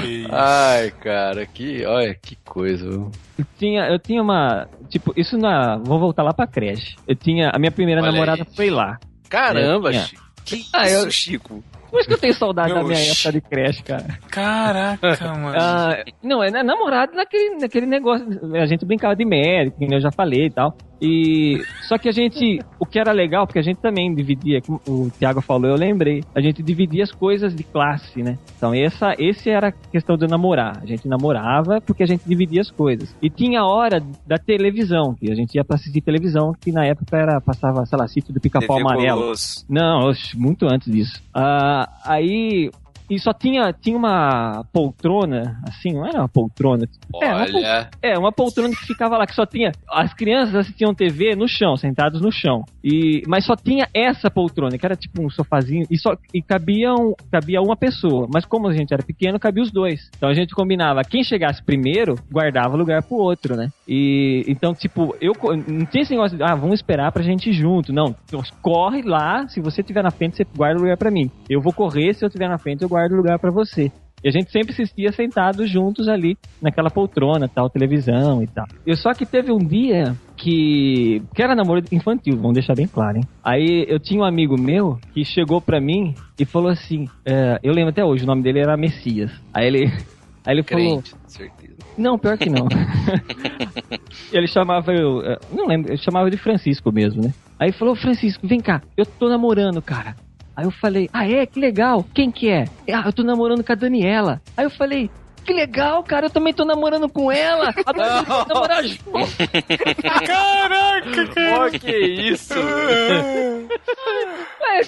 Que isso. Ai, cara, que, olha, que coisa. Eu tinha, eu tinha uma. Tipo, isso na. Vou voltar lá pra creche. Eu tinha. A minha primeira Olha namorada aí. foi lá. Caramba, É, Chico. Que Ah, eu- isso, Chico? Por isso que eu tenho saudade Meu, da minha época de creche, cara. Caraca, mano. Ah, não, é namorado naquele, naquele negócio. A gente brincava de médico, nem eu já falei e tal. E só que a gente, o que era legal, porque a gente também dividia, como o Thiago falou, eu lembrei, a gente dividia as coisas de classe, né? Então essa, esse era a questão de namorar. A gente namorava porque a gente dividia as coisas. E tinha a hora da televisão, que a gente ia pra assistir televisão, que na época era passava, sei lá, sítio do Pica-Pau Amarelo. Não, oxe, muito antes disso. Ah, aí. E só tinha, tinha uma poltrona, assim, não era uma poltrona. É, uma, pol- Olha, é, uma poltrona que ficava lá, que só tinha. As crianças assistiam TV no chão, sentados no chão. E, mas só tinha essa poltrona, que era tipo um sofazinho, e só e cabiam, cabia uma pessoa. Mas como a gente era pequeno, cabia os dois. Então a gente combinava, quem chegasse primeiro, guardava lugar pro outro, né? E então, tipo, eu não tinha esse negócio de, ah, vamos esperar pra gente ir junto. Não, então, corre lá, se você tiver na frente, você guarda o lugar pra mim. Eu vou correr, se eu tiver na frente, eu guardo o lugar pra você. E a gente sempre assistia sentados juntos ali, naquela poltrona, tal, televisão e tal. Eu só que teve um dia que. que era namoro infantil, vamos deixar bem claro, hein? Aí eu tinha um amigo meu que chegou pra mim e falou assim: é, eu lembro até hoje, o nome dele era Messias. Aí ele. Aí ele falou. crente, com certeza. Não, pior que não. ele chamava eu. eh, Não lembro, ele chamava de Francisco mesmo, né? Aí falou, Francisco, vem cá, eu tô namorando, cara. Aí eu falei, ah é? Que legal. Quem que é? Ah, eu tô namorando com a Daniela. Aí eu falei, que legal, cara, eu também tô namorando com ela. Agora a gente vai namorar junto. Caraca, cara. Que isso?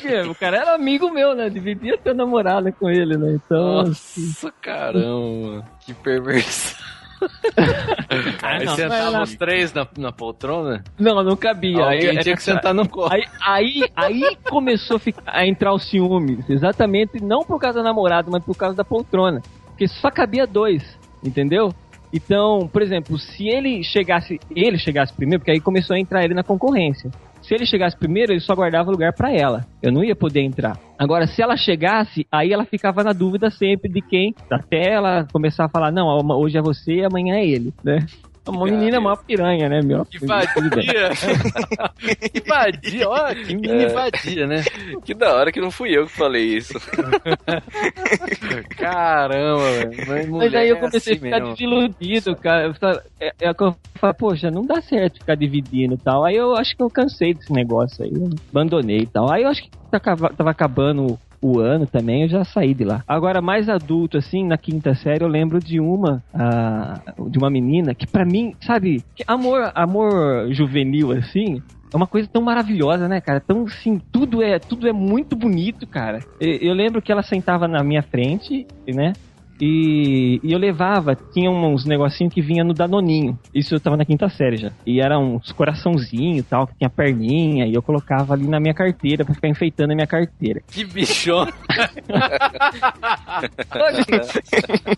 É, o cara era amigo meu, né? Dividia ter namorada com ele, né? Então. Nossa, caramba. Que perversão. Aí não, sentavam não, os três na, na poltrona. Não, não cabia. Alguém Aí- tinha que sentar no colo. Aí, aí, aí começou a, ficar- a entrar o ciúme. Exatamente, não por causa da namorada, mas por causa da poltrona. Porque só cabia dois, entendeu? Então, por exemplo, se ele chegasse, ele chegasse primeiro, porque aí começou a entrar ele na concorrência. Se ele chegasse primeiro, ele só guardava lugar pra ela. Eu não ia poder entrar. Agora, se ela chegasse, aí ela ficava na dúvida sempre de quem, até ela começar a falar, não, hoje é você amanhã é ele, né? Uma menina é uma piranha, né, meu? Que vadia. que vadia, ó, que mini vadia, né? Que da hora que não fui eu que falei isso. Caramba, velho. Mas, aí eu é comecei assim a ficar mesmo. desiludido, cara. Eu falei- É, é que eu falo, poxa, não dá certo ficar dividindo e tal. Aí eu acho que eu cansei desse negócio aí, abandonei e tal. Aí eu acho que tá tava acabando o ano também, eu já saí de lá. Agora, mais adulto, assim, na quinta série, eu lembro de uma, ah, de uma menina que pra mim, sabe, amor, amor juvenil, assim, é uma coisa tão maravilhosa, né, cara? Tão assim, tudo é, tudo é muito bonito, cara. Eu lembro que ela sentava na minha frente, né? E, e eu levava, tinha uns negocinhos que vinha no Danoninho. Isso eu tava na quinta série já. E era uns coraçãozinho e tal, que tinha perninha, e eu colocava ali na minha carteira pra ficar enfeitando a minha carteira. Que bichona.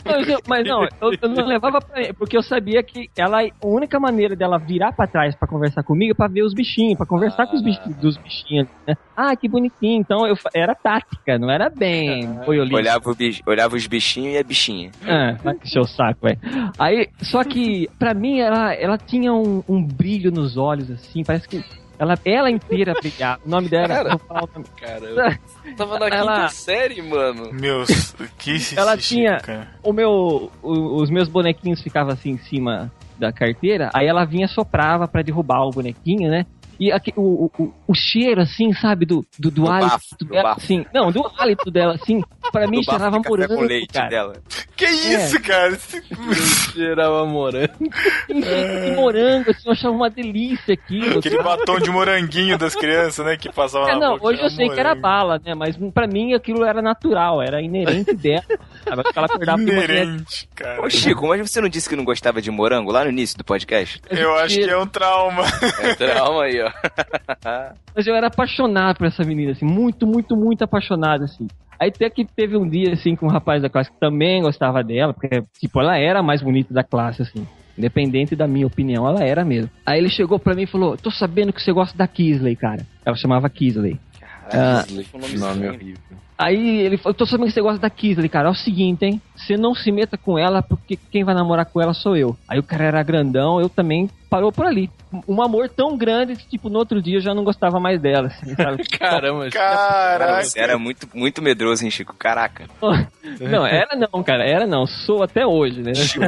Mas, eu- mas não, eu, eu não levava pra porque eu sabia que ela, a única maneira dela virar pra trás pra conversar comigo é pra ver os bichinhos, pra conversar com os bichinhos, dos bichinhos. Né? Ah, que bonitinho. Então eu, era tática, não era bem boiolinho. Olhava, o bich- olhava os bichinhos e a bichinha. Ah, vai encher o saco, velho. Aí, só que, pra mim, ela, ela tinha um, um brilho nos olhos, assim, parece que ela, ela inteira brilhava. O nome dela, Cara. o nome. Caramba. Tava na Ela- quinta série, mano. Meus, que Ela tinha- cara. o meu, o- os meus bonequinhos ficavam assim em cima da carteira, aí ela vinha soprava pra derrubar o bonequinho, né? E aqui, o, o, o cheiro, assim, sabe, do, do, do Do hálito bafo, do dela, bafo. assim, não, do hálito dela, assim, pra mim Do bafo cheirava de café morango, com leite cara. dela. Que isso, cara? Cheirava morango. De morango, assim, eu achava uma delícia aquilo. Aquele batom de moranguinho das crianças, né? Que passava É, na não, boca. hoje eu sei que era morango. bala, né? Mas pra mim aquilo era natural, era inerente dela. Sabe? Ela acordava. Inerente, cara. Ô, Chico, mas você não disse que não gostava de morango lá no início do podcast? Eu acho que é um trauma. É trauma aí, ó. Mas eu era apaixonado por essa menina, assim, muito, muito, muito apaixonado, assim. Aí até que teve um dia, assim, com um rapaz da classe que também gostava dela, porque, tipo, ela era a mais bonita da classe, assim. Independente da minha opinião, ela era mesmo. Aí ele chegou pra mim e falou: Tô sabendo que você gosta da Kisley, cara. Ela chamava Kisley. Ah, Nome horrível. Aí ele falou, tô sabendo que você gosta da Kisley, cara. É o seguinte, hein? Você não se meta com ela, porque quem vai namorar com ela sou eu. Aí o cara era grandão, eu também parou por ali. Um amor tão grande que, tipo, no outro dia eu já não gostava mais dela, assim, sabe? Caramba, Caraca. Você era muito, muito medroso, hein, Chico? Caraca. não, era não, cara. Era não. Sou até hoje, né? Chico,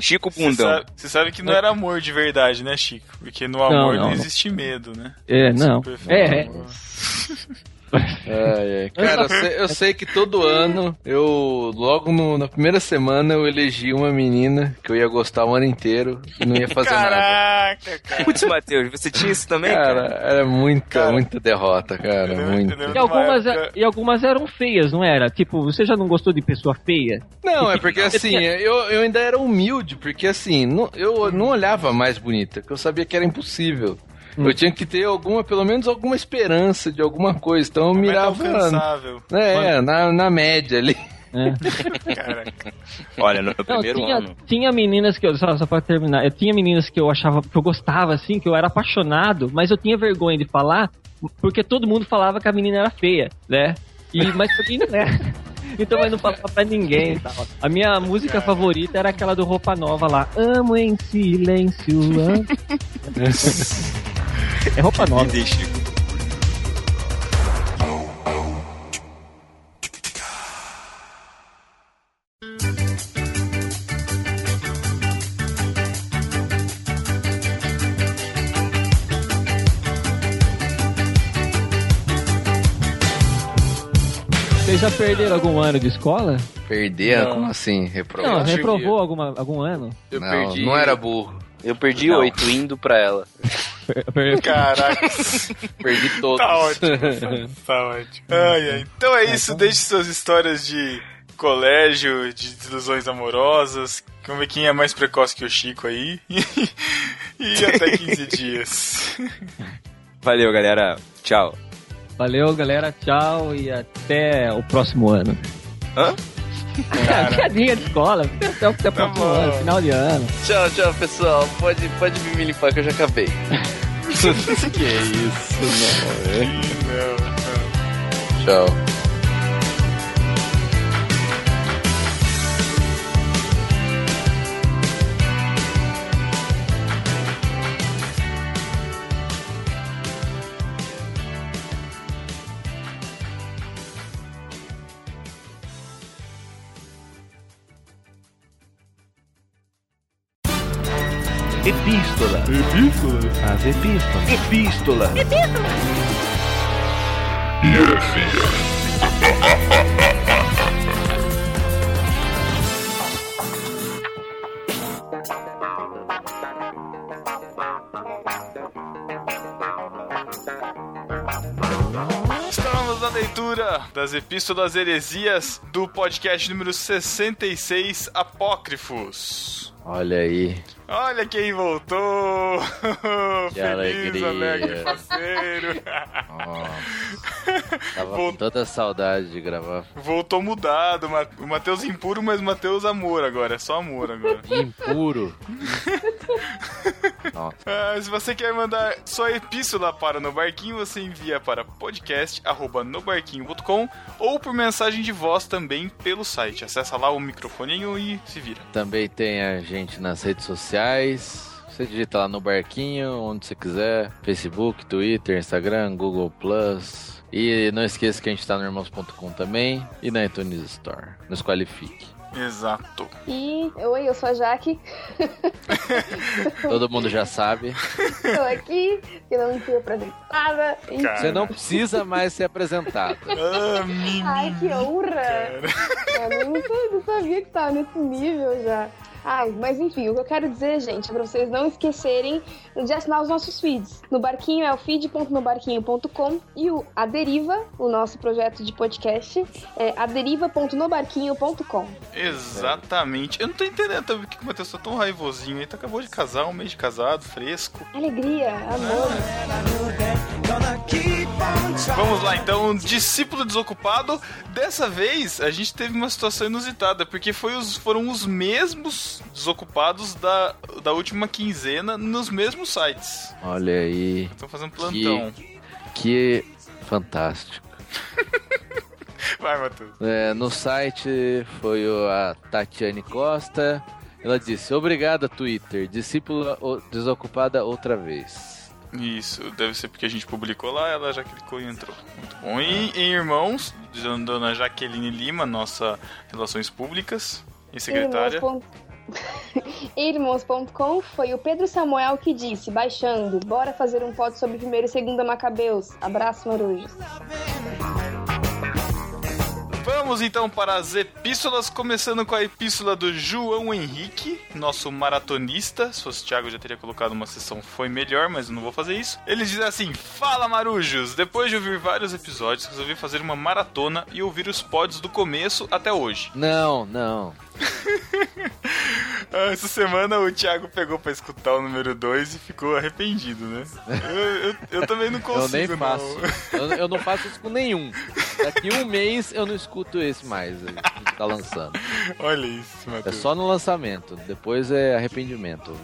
Chico Você Bundão. sabe, você sabe que não era amor de verdade, né, Chico? Porque no amor não, não, não. existe medo, né? É, não. É, é. Ai, ai. Cara, eu sei, eu sei que todo ano, eu, logo no- na primeira semana, eu elegi uma menina que eu ia gostar o ano inteiro e não ia fazer nada. Caraca, cara. Putz, Matheus, você tinha isso também, Cara, cara? era muita, Cara. muita derrota, cara, muita. E algumas, época- e algumas eram feias, não era? Tipo, você já não gostou de pessoa feia? Não, é porque assim, eu, eu ainda era humilde, porque assim, não- eu não olhava mais bonita, porque eu sabia que era impossível. Hum. Eu tinha que ter alguma, pelo menos alguma esperança de alguma coisa. Então eu Meta mirava é, na, na média ali. É. Caraca. Olha, no, Não, primeiro tinha, ano. tinha meninas que eu, só, só pra terminar, eu tinha meninas que eu achava, que eu gostava, assim, que eu era apaixonado, mas eu tinha vergonha de falar, porque todo mundo falava que a menina era feia, né? E, mas pra mim não era. Então eu não falava pra ninguém e tal. A minha música favorita era aquela do Roupa Nova lá. Amo em silêncio. Amo. é Roupa Nova. Idem, Chico. Já perderam algum ano de escola? Perder, Não. como assim? Reprovar? Não, reprovou alguma, algum ano? Eu não, perdi. não era burro. Eu perdi oito indo pra ela. Per- per- Caraca. Perdi todos. Tá ótimo. Tá ótimo. Ai, ai. Então é isso. Deixe suas histórias de colégio, de desilusões amorosas. Vamos ver quem é mais precoce que o Chico aí. e até 15 dias. Valeu, galera. Tchau. Valeu, galera. Tchau e até o próximo ano. Hã? Piadinha de escola. Até o próximo bom. ano, final de ano. Tchau, tchau, pessoal. Pode, pode vir me limpar que eu já acabei. que isso, não, é. Não, não. Tchau. Epístola. Epístola. As epístolas. Epístola. Estamos na leitura das Epístolas Heresias do podcast número 66, Apócrifos. Olha aí. Olha quem voltou! Que Feliz, alegria. alegre, parceiro! Nossa. Tava Vol- com tanta saudade de gravar. Voltou mudado, o Matheus impuro, mas Matheus amor agora, é só amor agora. Impuro. Nossa. Ah, se você quer mandar sua epístola para No Barquinho, você envia para podcast.nobarquinho.com ou por mensagem de voz também pelo site. Acessa lá o microfoninho e se vira. Também tem a gente nas redes sociais. Você digita lá no barquinho, onde você quiser. Facebook, Twitter, Instagram, Google Plus. E não esqueça que a gente tá no irmãos.com também e na iTunes Store. Nos qualifique. Exato. E oi, eu sou a Jaque. Todo mundo já sabe. Estou aqui, que não fui apresentada. Cara. Você não precisa mais ser apresentado. Ah. Ai, que honra! Eu não, sabia que tava nesse nível já. Ai, mas enfim, o que eu quero dizer, gente, é pra vocês não esquecerem de assinar os nossos feeds. No Barquinho é o feed.nobarquinho.com e o A Deriva, o nosso projeto de podcast, é aderiva.nobarquinho.com. Exatamente. Eu não tô entendendo também porque o Matheus tá tão raivosinho. Ele tá- acabou de casar, um mês de casado, fresco. Alegria, amor. Vamos lá então, discípulo desocupado. Dessa vez a gente teve uma situação inusitada, porque os, foram os mesmos desocupados da, da última quinzena nos mesmos sites. Olha aí. Estão fazendo plantão. Que fantástico. Vai, Matheus. É, no site foi a Tatiane Costa. Ela disse: Obrigada, Twitter. Discípula desocupada outra vez. Isso, deve ser porque a gente publicou lá, ela já clicou e entrou. Muito bom. E em Irmãos, Dona Jaqueline Lima, nossa Relações Públicas e secretária. Irmãos.com foi o Pedro Samuel que disse, baixando, bora fazer um pod sobre primeiro e segunda Macabeus. Abraço, marujos. Vamos então para as epístolas, começando com a epístola do João Henrique, nosso maratonista. Se fosse o Thiago, já teria colocado uma sessão Foi Melhor, mas eu não vou fazer isso. Ele diz assim: Fala Marujos! Depois de ouvir vários episódios, resolvi fazer uma maratona e ouvir os pods do começo até hoje. Não, não. Ah, Essa semana o Thiago pegou pra escutar o número 2 e ficou arrependido, né? Eu, eu, eu também não consigo, eu nem não. faço. Eu, eu não faço isso com nenhum. Daqui um mês eu não escuto esse mais que tá lançando. Olha isso, É Matheus. só no lançamento. Depois é arrependimento.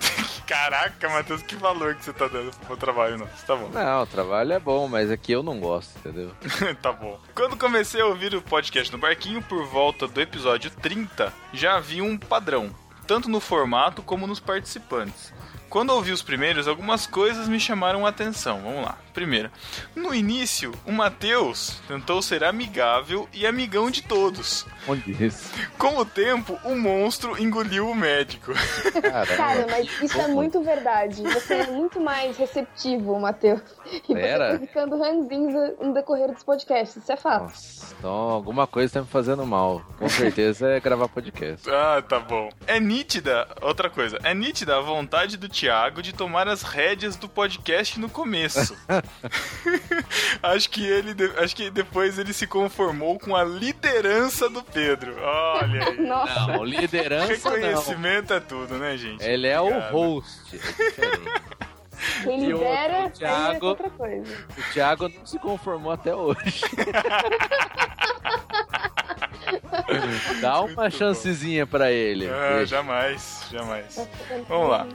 Caraca, Matheus, que valor que você tá dando pro trabalho, não. Tá bom. Não, o trabalho é bom, mas aqui eu não gosto, entendeu? tá bom. Quando comecei a ouvir o podcast no Barquinho, por volta do episódio 30, já havia um padrão, tanto no formato como nos participantes. Quando ouvi os primeiros, algumas coisas me chamaram a atenção. Vamos lá. Primeiro, no início, o Matheus tentou ser amigável e amigão de todos. Onde isso? Com o tempo, o monstro engoliu o médico. Cara, mas isso é muito verdade. Você é muito mais receptivo, Matheus. E Pera. você tá ficando ranzinza no decorrer dos podcasts. Isso é fato. Então alguma coisa tá me fazendo mal. Com certeza é gravar podcast. Ah, tá bom. É nítida, outra coisa, é nítida a vontade do Thiago de tomar as rédeas do podcast no começo. acho que ele, acho que depois ele se conformou com a liderança do Pedro. Olha aí. Nossa. Não, liderança não. Reconhecimento é tudo, né, gente? Ele é o Obrigado. host. É diferente. Quem E o- lidera, o é Thiago- outra coisa. O Thiago não se conformou até hoje. Dá uma chancezinha pra ele. Ah, jamais, jamais. Vamos lá.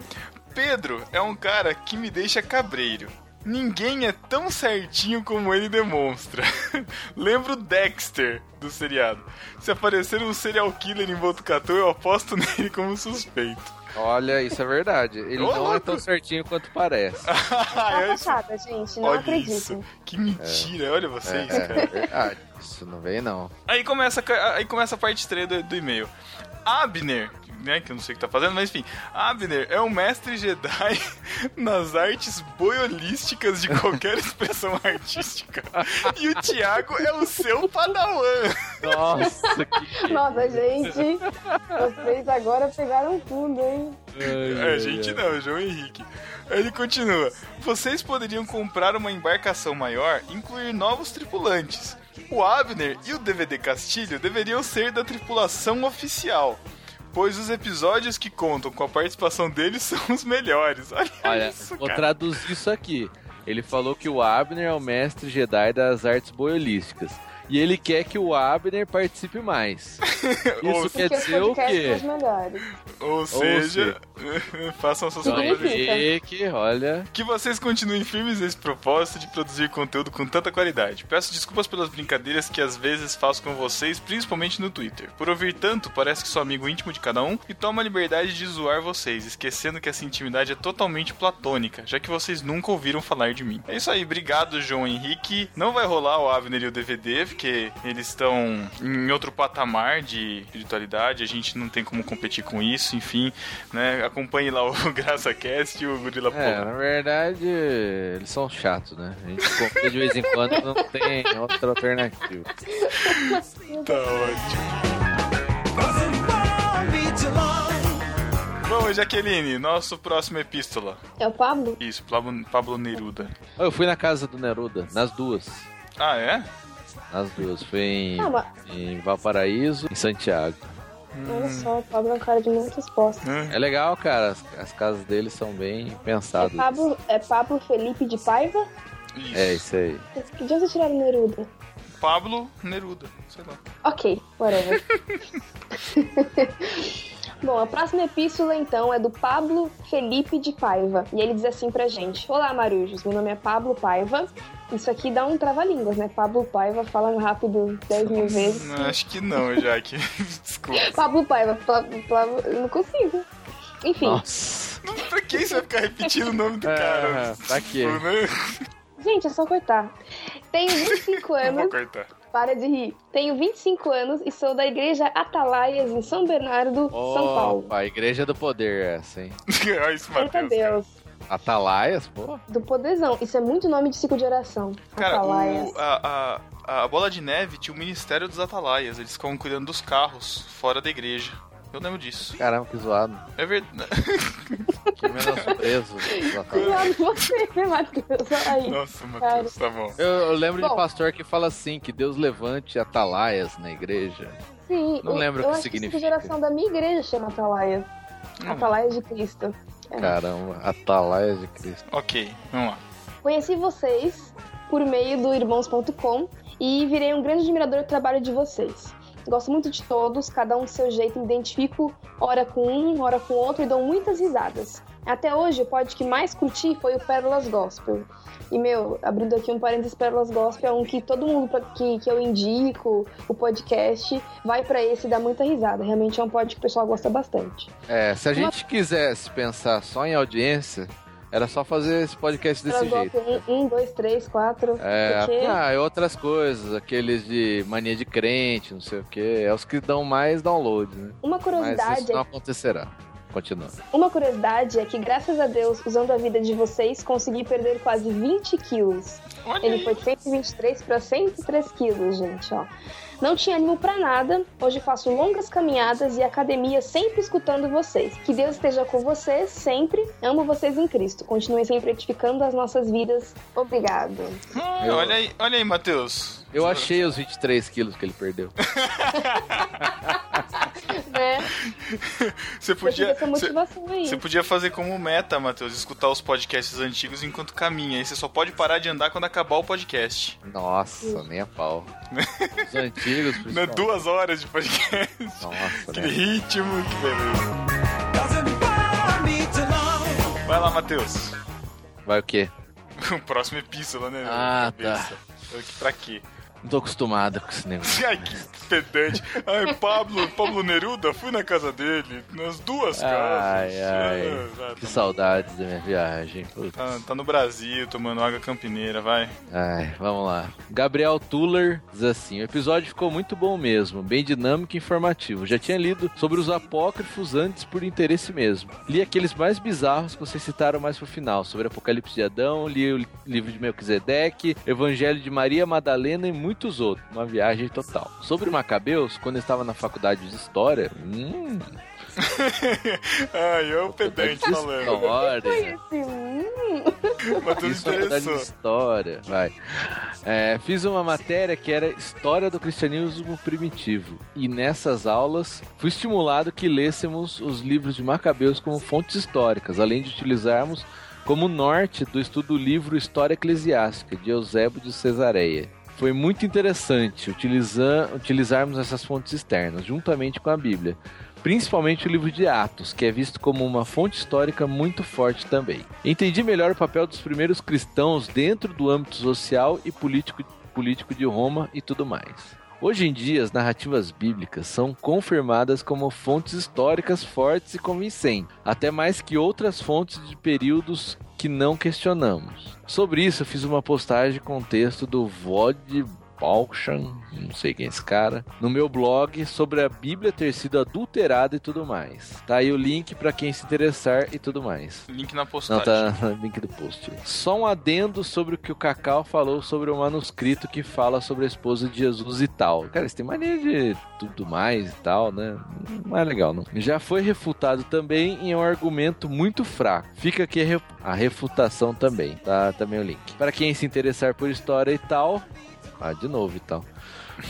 Pedro é um cara que me deixa cabreiro. Ninguém é tão certinho como ele demonstra. Lembro Dexter do seriado. Se aparecer um serial killer em Botucatu, eu aposto nele como suspeito. Olha, isso é verdade. Ele Ô, não é tão certinho quanto parece. Tá Ah, passada, gente. Não Olha acredito. isso. Que mentira, olha vocês, é, cara. é verdade. Isso não vem, não. Aí começa, a- aí começa a parte 3 do, do e-mail. Abner, né, que eu não sei o que tá fazendo, mas enfim. Abner é um mestre Jedi nas artes boiolísticas de qualquer expressão artística. E o Thiago é o seu padawan. Nossa, que. Nossa, gente. Vocês agora pegaram fundo, hein? É, gente não, João Henrique. Aí Ele continua. Vocês poderiam comprar uma embarcação maior e incluir novos tripulantes. O Abner e o DVD Castilho deveriam ser da tripulação oficial. Pois os episódios que contam com a participação deles são os melhores. Olha, Olha, isso, vou cara. traduzir isso aqui. Ele falou que o Abner é o mestre Jedi das artes boiolísticas. E ele quer que o Abner participe mais. Ou- Isso quer dizer o quê? melhores. Ou seja, façam suas próprias e que, olha, Que vocês continuem firmes nesse propósito de produzir conteúdo com tanta qualidade. Peço desculpas pelas brincadeiras que às vezes faço com vocês, principalmente no Twitter. Por ouvir tanto, parece que sou amigo íntimo de cada um e tomo a liberdade de zoar vocês, esquecendo que essa intimidade é totalmente platônica, já que vocês nunca ouviram falar de mim. É isso aí, obrigado, João Henrique. Não vai rolar o Avner e o DVD, porque eles estão em outro patamar de espiritualidade, a gente não tem como competir com isso, enfim, né? Acompanhe lá o GraçaCast e o Gorila é, Polo. na verdade, eles são chatos, né? A gente compra de vez em quando não tem outra alternativa. Tá ótimo. Bom, Jaqueline, nosso próximo epístola. É o Pablo? Isso, Pablo, Pablo Neruda. Eu fui na casa do Neruda, nas duas. Ah, é? Nas duas. Foi em, Ah, mas em Valparaíso e em Santiago. olha só, o Pablo é um cara de muita resposta. É legal, cara. As, as casas deles são bem É pensadas. Pablo, é Pablo Felipe de Paiva? Isso. É isso aí. Que dia vocês tiraram Neruda? Pablo Neruda, sei lá. Ok, whatever. Bom, a próxima epístola então é do Pablo Felipe de Paiva. E ele diz assim pra gente: Olá, Marujos, meu nome é Pablo Paiva. Isso aqui dá um trava-línguas, né? Pablo Paiva falando rápido 10 mil vezes. Não, acho que não, Jaque. Desculpa. Pablo Paiva, Pla- Pla- eu não consigo. Enfim, Nossa. Pra que você vai ficar repetindo o nome do cara? É, pra quê? Gente, é só cortar. Tenho 25 Não vou anos. cortar. Para de rir. Tenho 25 anos e sou da igreja Atalaias em São Bernardo, São Paulo. A Igreja do Poder, essa, hein? Olha isso, Matheus. cara. Deus. Atalaias, pô. Do poderzão. Isso é muito nome de ciclo de oração. Cara, Atalaias. o, a, a, a Bola de Neve tinha o Ministério dos Atalaias. Eles ficavam cuidando dos carros fora da igreja. Eu lembro disso. Caramba, que zoado. É verdade. Que. Cuidado com você, Matheus. Aí. Nossa, Matheus, tá bom. Eu, eu lembro de Bom. pastor que fala assim, que Deus levante atalaias na igreja. Sim, Não eu- lembro eu o que acho significa. Que a geração da minha igreja chama Atalaias. Hum. Atalaias de Cristo. É. Caramba, atalaias de Cristo. Ok, vamos lá. Conheci vocês por meio do irmãos.com e virei um grande admirador do trabalho de vocês. Gosto muito de todos, cada um do seu jeito, me identifico ora com um, ora com outro e dou muitas risadas. Até hoje, o pod que mais curti foi o Pérolas Gospel. E, meu, abrindo aqui um parênteses, Pérolas Gospel é um que todo mundo que, que eu indico, o podcast, vai pra esse e dá muita risada. Realmente é um pod que o pessoal gosta bastante. É, se a gente quisesse pensar só em audiência, era só fazer esse podcast desse jeito. 1, 2, 3, 4. É, porque... ah, e outras coisas, aqueles de mania de crente, não sei o que, é os que dão mais download, né? Uma Mas curiosidade isso não é acontecerá. Continua. Uma curiosidade é que, graças a Deus, usando a vida de vocês, consegui perder quase 20 quilos. Olha Ele aí. foi de 123 para 103 quilos, gente, ó. Não tinha ânimo pra nada. Hoje faço longas caminhadas e academia sempre escutando vocês. Que Deus esteja com vocês sempre. Amo vocês em Cristo. Continuem sempre edificando as nossas vidas. Obrigado. Eu- Olha aí, olha aí, Matheus. Eu achei os 23 quilos que ele perdeu. Né? Você podia. Você, você podia fazer como meta, Matheus, escutar os podcasts antigos enquanto caminha. Aí você só pode parar de andar quando acabar o podcast. Nossa, nem a pau. Os antigos, Né? principalmente. Duas horas de podcast. Nossa, Que né? ritmo, que beleza. Vai lá, Matheus. Vai o quê? O próximo epístola, né? Ah, Cabeça. Pra quê? Não tô acostumado com esse negócio. Ai, que pedante. Ai, Pablo, Pablo Neruda, fui na casa dele, nas duas casas. Ai, ai. Ah, ah, Que saudades da minha viagem. Tá- tá no Brasil, tomando água campineira, vai. Ai, vamos lá. Gabriel Tuller diz assim: o episódio ficou muito bom mesmo, bem dinâmico e informativo. Já tinha lido sobre os apócrifos antes por interesse mesmo. Li aqueles mais bizarros que vocês citaram mais pro final, sobre Apocalipse de Adão, li o livro de Melquisedeque, Evangelho de Maria Madalena e muitos outros. Uma viagem total. Sobre Macabeus, quando eu estava na faculdade de História, hum, Ai, é o pedante falando. História. Hum. Mas tudo Isso é história. Vai. É, fiz uma matéria que era História do Cristianismo Primitivo. E nessas aulas fui estimulado que lêssemos os livros de Macabeus como fontes históricas, além de utilizarmos como norte do estudo do livro História Eclesiástica, de Eusébio de Cesareia. Foi muito interessante utilizar, utilizarmos essas fontes externas, juntamente com a Bíblia. Principalmente o livro de Atos, que é visto como uma fonte histórica muito forte também. Entendi melhor o papel dos primeiros cristãos dentro do âmbito social e político, político de Roma e tudo mais. Hoje em dia, as narrativas bíblicas são confirmadas como fontes históricas fortes e convincentes, até mais que outras fontes de períodos que não questionamos. Sobre isso, eu fiz uma postagem com texto do Vod Balchan, não sei quem é esse cara, no meu blog sobre a Bíblia ter sido adulterada e tudo mais. Tá aí o link pra quem se interessar e tudo mais. Link na Não, postagem. tá no link do post. Só um adendo sobre o que o Cacau falou sobre o manuscrito que fala sobre a esposa de Jesus e tal. Cara, você tem mania de tudo mais e tal, né? Não é legal, não. Já foi refutado também em um argumento muito fraco. Fica aqui a a refutação também, tá? Também o link. Para quem se interessar por história e tal. Ah, de novo e tal.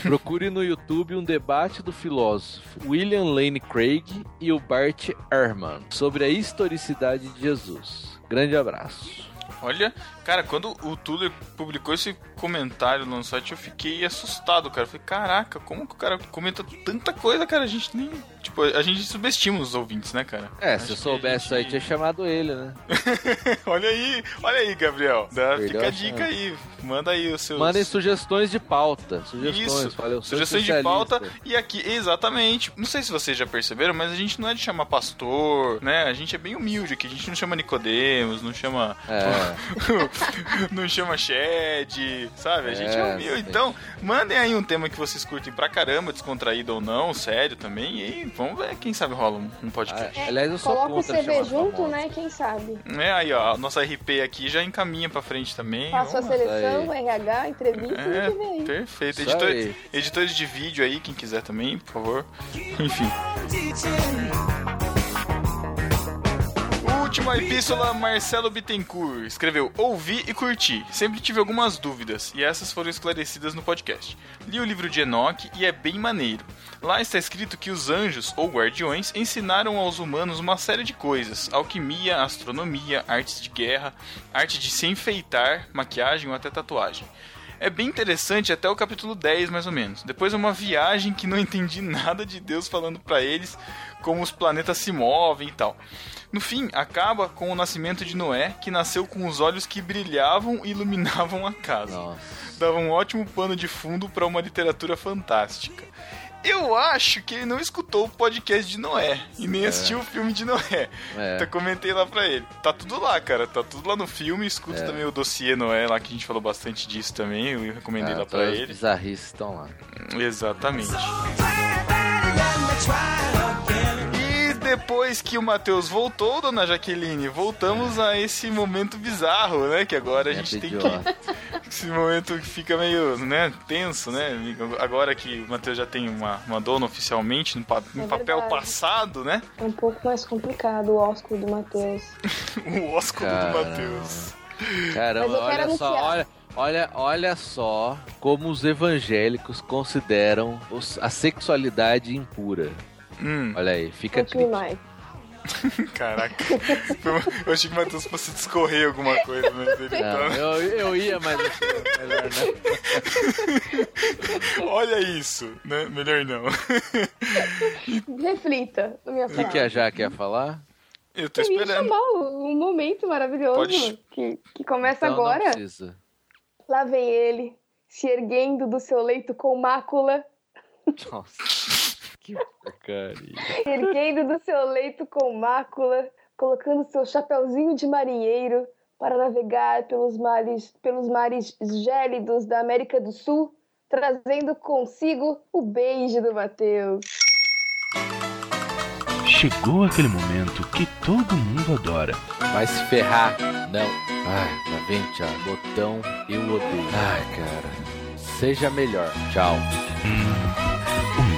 Procure no YouTube um debate do filósofo William Lane Craig e o Bart Ehrman sobre a historicidade de Jesus. Grande abraço. Olha, cara, quando o Tuller publicou esse comentário no site, eu fiquei assustado, cara. Eu falei, caraca, como que o cara comenta tanta coisa, cara? A gente nem. Tipo, a gente subestima os ouvintes, né, cara? É, Acho se eu soubesse a aí, gente- tinha chamado ele, né? olha aí, olha aí, Gabriel. Dá, Perdeu fica a dica chance. aí. Manda aí os seus. Mandem sugestões de pauta. Sugestões, Isso, falei, eu sou sugestões de pauta. E aqui, exatamente. Não sei se vocês já perceberam, mas a gente não é de chamar pastor, né? A gente é bem humilde aqui. A gente não chama Nicodemos, não chama. É. não chama Shed, sabe? A gente é, É, humilde. sim. Então, mandem aí um tema que vocês curtem pra caramba, descontraído ou não, sério também. E vamos ver, quem sabe rola um, podcast. Ah, aliás, eu sou Coloca o CV junto, né? Quem sabe? É aí, ó, a nossa RP aqui já encaminha pra frente também. Faço a seleção, RH, entrevista, É, e que vem aí. perfeito. Editor- aí. editores de vídeo aí, quem quiser também, por favor. Enfim. Última epístola, Marcelo Bittencourt escreveu: Ouvi e curti. Sempre tive algumas dúvidas e essas foram esclarecidas no podcast. Li o livro de Enoch e é bem maneiro. Lá está escrito que os anjos, ou guardiões, ensinaram aos humanos uma série de coisas: alquimia, astronomia, artes de guerra, arte de se enfeitar, maquiagem ou até tatuagem. É bem interessante até o capítulo 10, mais ou menos. Depois é uma viagem que não entendi nada de Deus falando pra eles como os planetas se movem e tal. No fim, acaba com o nascimento de Noé, que nasceu com os olhos que brilhavam e iluminavam a casa. Nossa. Dava um ótimo pano de fundo pra uma literatura fantástica. Eu acho que ele não escutou o podcast de Noé e nem assistiu o filme de Noé. É. Então eu comentei lá pra ele. Tá tudo lá, cara. Tá tudo lá no filme. Escuta É. também o dossiê Noé lá, que a gente falou bastante disso também. Eu recomendei Ah, lá pra ele. bizarrices estão lá. Exatamente. E depois que o Matheus voltou, dona Jaqueline, voltamos a esse momento bizarro, né? Que agora a Momento gente tem que. Esse momento que fica meio, né, tenso, né? Agora que o Matheus já tem uma, uma dona oficialmente no, pa- no É papel verdade. passado, né? É um pouco mais complicado o ósculo do Matheus. O ósculo do. Matheus. Caramba, olha só, anunciar. olha, olha, olha só como os evangélicos consideram os- a sexualidade impura. Hum, Olha aí, fica Continue mais. caraca. Eu achei que o Matheus fosse discorrer alguma coisa, mas ele Não, tá... eu, eu ia, mas melhor não. Olha isso, né? Melhor não. Reflita na minha O que, fala. a Jaque ia falar? Eu tô Eu ia esperando. chamar um momento maravilhoso Pode- que, que começa Então não agora. precisa. Lá vem ele, se erguendo do seu leito com mácula, Nossa, que porcaria. erguendo do seu leito com mácula, colocando seu chapeuzinho de marinheiro para navegar pelos mares, pelos mares gélidos da América do Sul, trazendo consigo o beijo do Mateus. Chegou aquele momento que todo mundo adora. Vai se ferrar. Não. Ai, tá vendo, tchau. Botão, eu odeio. Ai, cara. Seja melhor. Tchau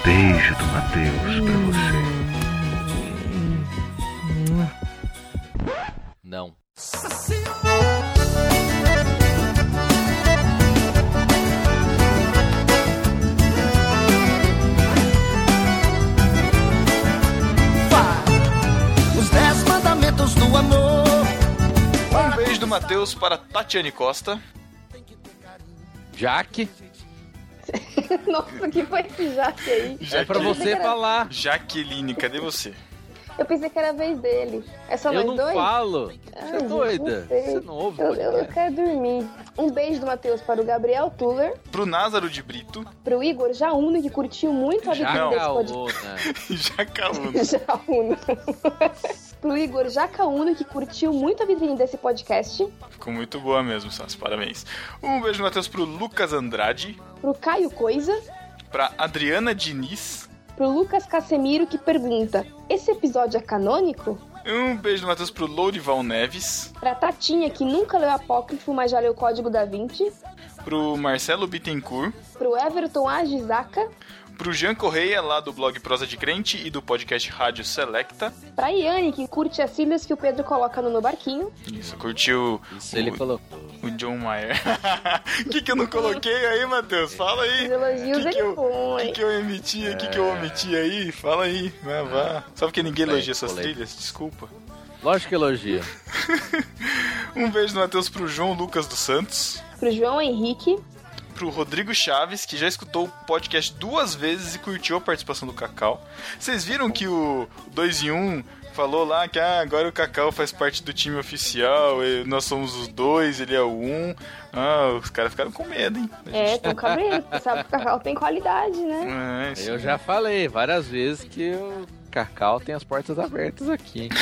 beijo do Matheus pra hum. você. Não. Os dez mandamentos do amor. Um beijo do Matheus para Tatiane Costa. Jaque. Nossa, que foi esse Jaque aí? É pra você falar. Jaqueline, cadê você? Eu pensei que era a vez dele. É só Eu nós não dois? falo. Ai, Você é gente, doida? não. Você não ouve eu, eu, eu quero dormir. Um beijo do Matheus para o Gabriel Tuller, Pro Názaro de Brito. pro Igor Jaúno, que curtiu muito a vitrine desse podcast. Jaúno. pro Igor Jacaúno, que curtiu muito a vitrine desse podcast. Ficou muito boa mesmo, Sassi. Parabéns. Um beijo Matheus pro Lucas Andrade. Pro Caio Coisa. Pra Adriana Diniz. Pro Lucas Casemiro, que pergunta: Esse episódio é canônico? Um beijo Matheus pro Lourival Neves. Pra Tatinha, que nunca leu Apócrifo, mas já leu Código da Vinci. Pro Marcelo Bittencourt. Pro Everton Ajizaka. Pro Jean Correia, lá do blog Prosa de Crente e do podcast Rádio Selecta. Pra Iane, que curte as cílias que o Pedro coloca no meu barquinho. Isso, curtiu Isso ele colocou. o John Mayer. O que, que eu não coloquei aí, Matheus? Fala aí. Os elogios que que ele eu- O que, que eu emiti? O que, que eu omiti aí? Fala aí. Vai, vá. Só porque ninguém Bem, elogia suas polêmico. trilhas? Desculpa. Lógico que elogia. Um beijo do Matheus pro João Lucas dos Santos. Pro João Henrique. Pro Rodrigo Chaves, que já escutou o podcast duas vezes e curtiu a participação do Cacau. Vocês viram que o 2 em 1 falou lá que ah, agora o Cacau faz parte do time oficial, e nós somos os dois, ele é o um. Ah, os caras ficaram com medo, hein? É, tão cabreiro, porque sabe que o Cacau tem qualidade, né? É, isso Eu já falei várias vezes que o Cacau tem as portas abertas aqui.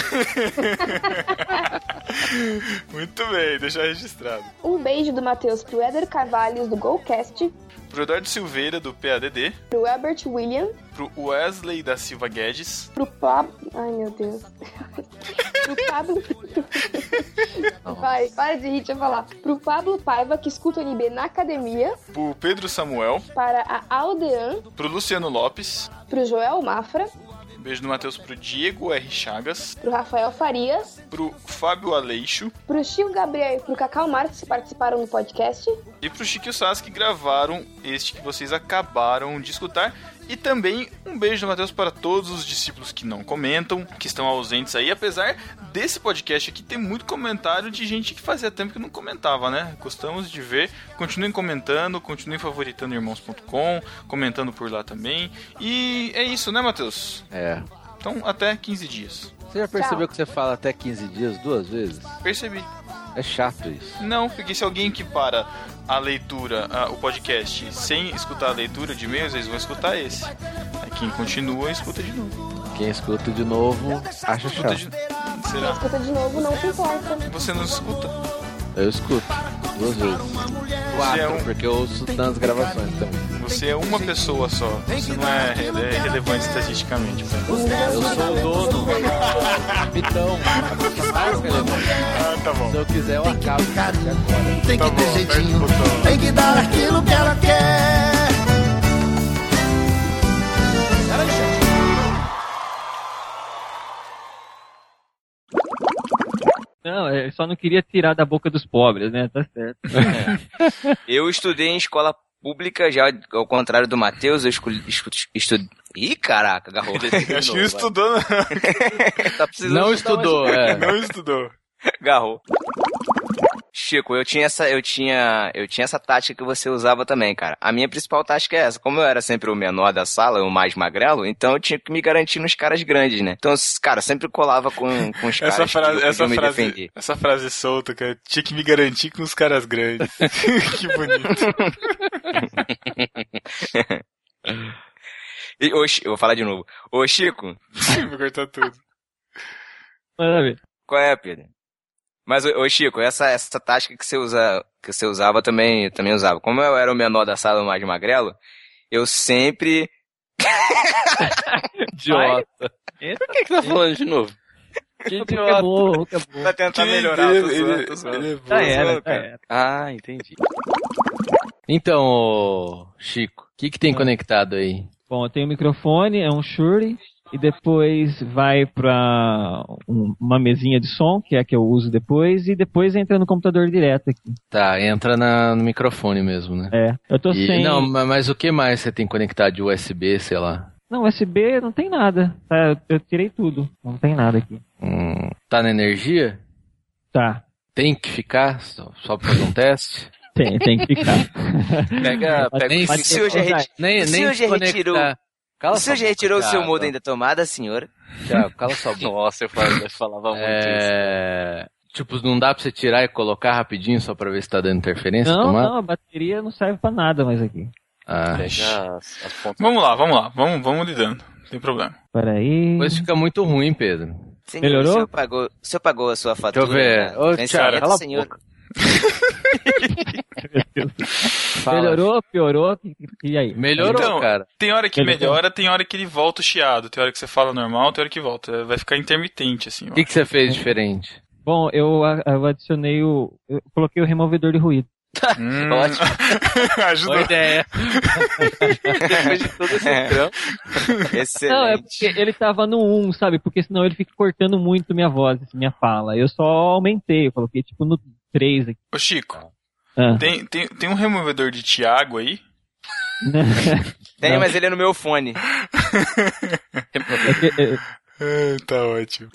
Muito bem, deixar registrado. Um beijo do Matheus pro Éder Carvalhos, do Golcast. Pro Eduardo Silveira, do PADD. Pro Herbert William. Pro Wesley da Silva Guedes. Pro Pablo... Ai, meu Deus. pro Pablo... Vai, para de rir, deixa eu falar. Pro Pablo Paiva, que escuta o NB na academia. Pro Pedro Samuel. Para a Aldean. Pro Luciano Lopes. Pro Joel Mafra. Beijo do Matheus pro Diego R. Chagas. Pro Rafael Farias. Pro Fábio Aleixo. Pro Chico Gabriel e pro Cacau Marques, que participaram do podcast. E pro Chico e o Sas que gravaram este que vocês acabaram de escutar. E também um beijo do Matheus para todos os discípulos que não comentam, que estão ausentes aí. Apesar desse podcast aqui ter muito comentário de gente que fazia tempo que não comentava, né? Gostamos de ver. Continuem comentando, continuem favoritando irmãos.com, comentando por lá também. E é isso, né, Matheus? É. Então, até 15 dias. Você já percebeu que você fala até 15 dias duas vezes? Percebi. É chato isso. Não, porque se alguém que para a leitura, a- o podcast, sem escutar a leitura de e-mails, eles vão escutar esse. Aí quem continua, escuta de novo. Quem escuta de novo acha Escuta chato. de... Quem Será? escuta de novo não se importa. Você não escuta? Eu escuto duas vezes. Quatro, é um- porque eu ouço nas gravações também. Você é uma pessoa só. Você não é, re- é relevante estatisticamente. cara. Eu sou o dono, relevante. Ah, tá bom. Se eu quiser, eu acabo isso. Tem que Tá ter jeitinho. botão. Tem que dar aquilo que ela quer. Não, eu só não queria tirar da boca dos pobres, né? Tá certo. Eu estudei em escola pública, já ao contrário do Matheus, eu escolhi, escu- estu... Ih, caraca, agarrou. Acho que não estudou, não. tá precisando Não estudou, é. Não estudou. Garrou. Chico, eu tinha essa, eu tinha, eu tinha essa tática que você usava também, cara. A minha principal tática é essa. Como eu era sempre o menor da sala, o mais magrelo, então eu tinha que me garantir nos caras grandes, né? Então, cara, sempre colava com, com os Essa caras frase, que essa, frase, essa frase solta, cara. Tinha que me garantir com os caras grandes. que bonito. E, ô, eu vou falar de novo. Ô, Chico, Vou cortar tudo. Ver. qual é, Pedro? Mas, ô, Chico, essa, essa tática que você, usa, que você usava também, eu também usava. Como eu era o menor da sala, o mais magrelo, eu sempre Idiota. Por que, que tá falando de novo? Que é bom, que é bom. Pra tentar Que melhorar, ele- ele- tô zoando. ele é Já era, era. Ah, entendi. Então, ô, Chico, o que, que tem conectado aí? Bom, eu tenho um microfone, é um Shure, e depois vai pra um- uma mesinha de som, que é a que eu uso depois, e depois entra no computador direto aqui. Tá, entra na- no microfone mesmo, né? É, eu tô E- sem... Não, ma- mas o que mais você tem conectado de USB, sei lá? Não, USB não tem nada. Tá, eu- tirei tudo. Não tem nada aqui. Hum, tá na energia? Tá. Tem que ficar? Só, só pra fazer um teste? Tem, tem que ficar. Pega, pega nem- já, reti- Nem, o nem senhor já desconectar. retirou, Cala o senhor sua já retirou o boca, seu modem da tomada, senhor? Thiago, cala sua boca. Nossa, eu falava, eu falava muito isso. É... Tipo, não dá pra você tirar e colocar rapidinho só pra ver se tá dando interferência? Não, não, a bateria não serve pra nada mais aqui. Ah, Pega as, as pontas. Vamos lá, vamos lá. Vamos, vamos lidando. Não tem problema. Peraí. depois fica muito ruim, Pedro. Senhor, Melhorou? O senhor pagou, o senhor pagou a sua fatura? Deixa eu ver. né? Ô, Thiago, cala a senhor. boca. Melhorou, piorou? E aí? Melhorou, Então, cara. Tem hora que Melhorou. melhora, tem hora que ele volta o chiado. Tem hora que você fala normal, tem hora que volta. Vai ficar intermitente, assim. O que, que você fez diferente? Bom, eu, eu adicionei o. Eu coloquei o removedor de ruído. Hum. Ótimo. Ajuda. Boa ideia. Depois de todo esse trampo. Excelente. Não, é porque ele tava no 1, sabe? Porque senão ele fica cortando muito minha voz, assim, minha fala. Eu só aumentei, eu coloquei tipo no 3 aqui. Ô, Chico, Ah. tem, tem, tem um removedor de Thiago aí? Tem, Não. mas ele é no meu fone. É que, é, É, tá ótimo.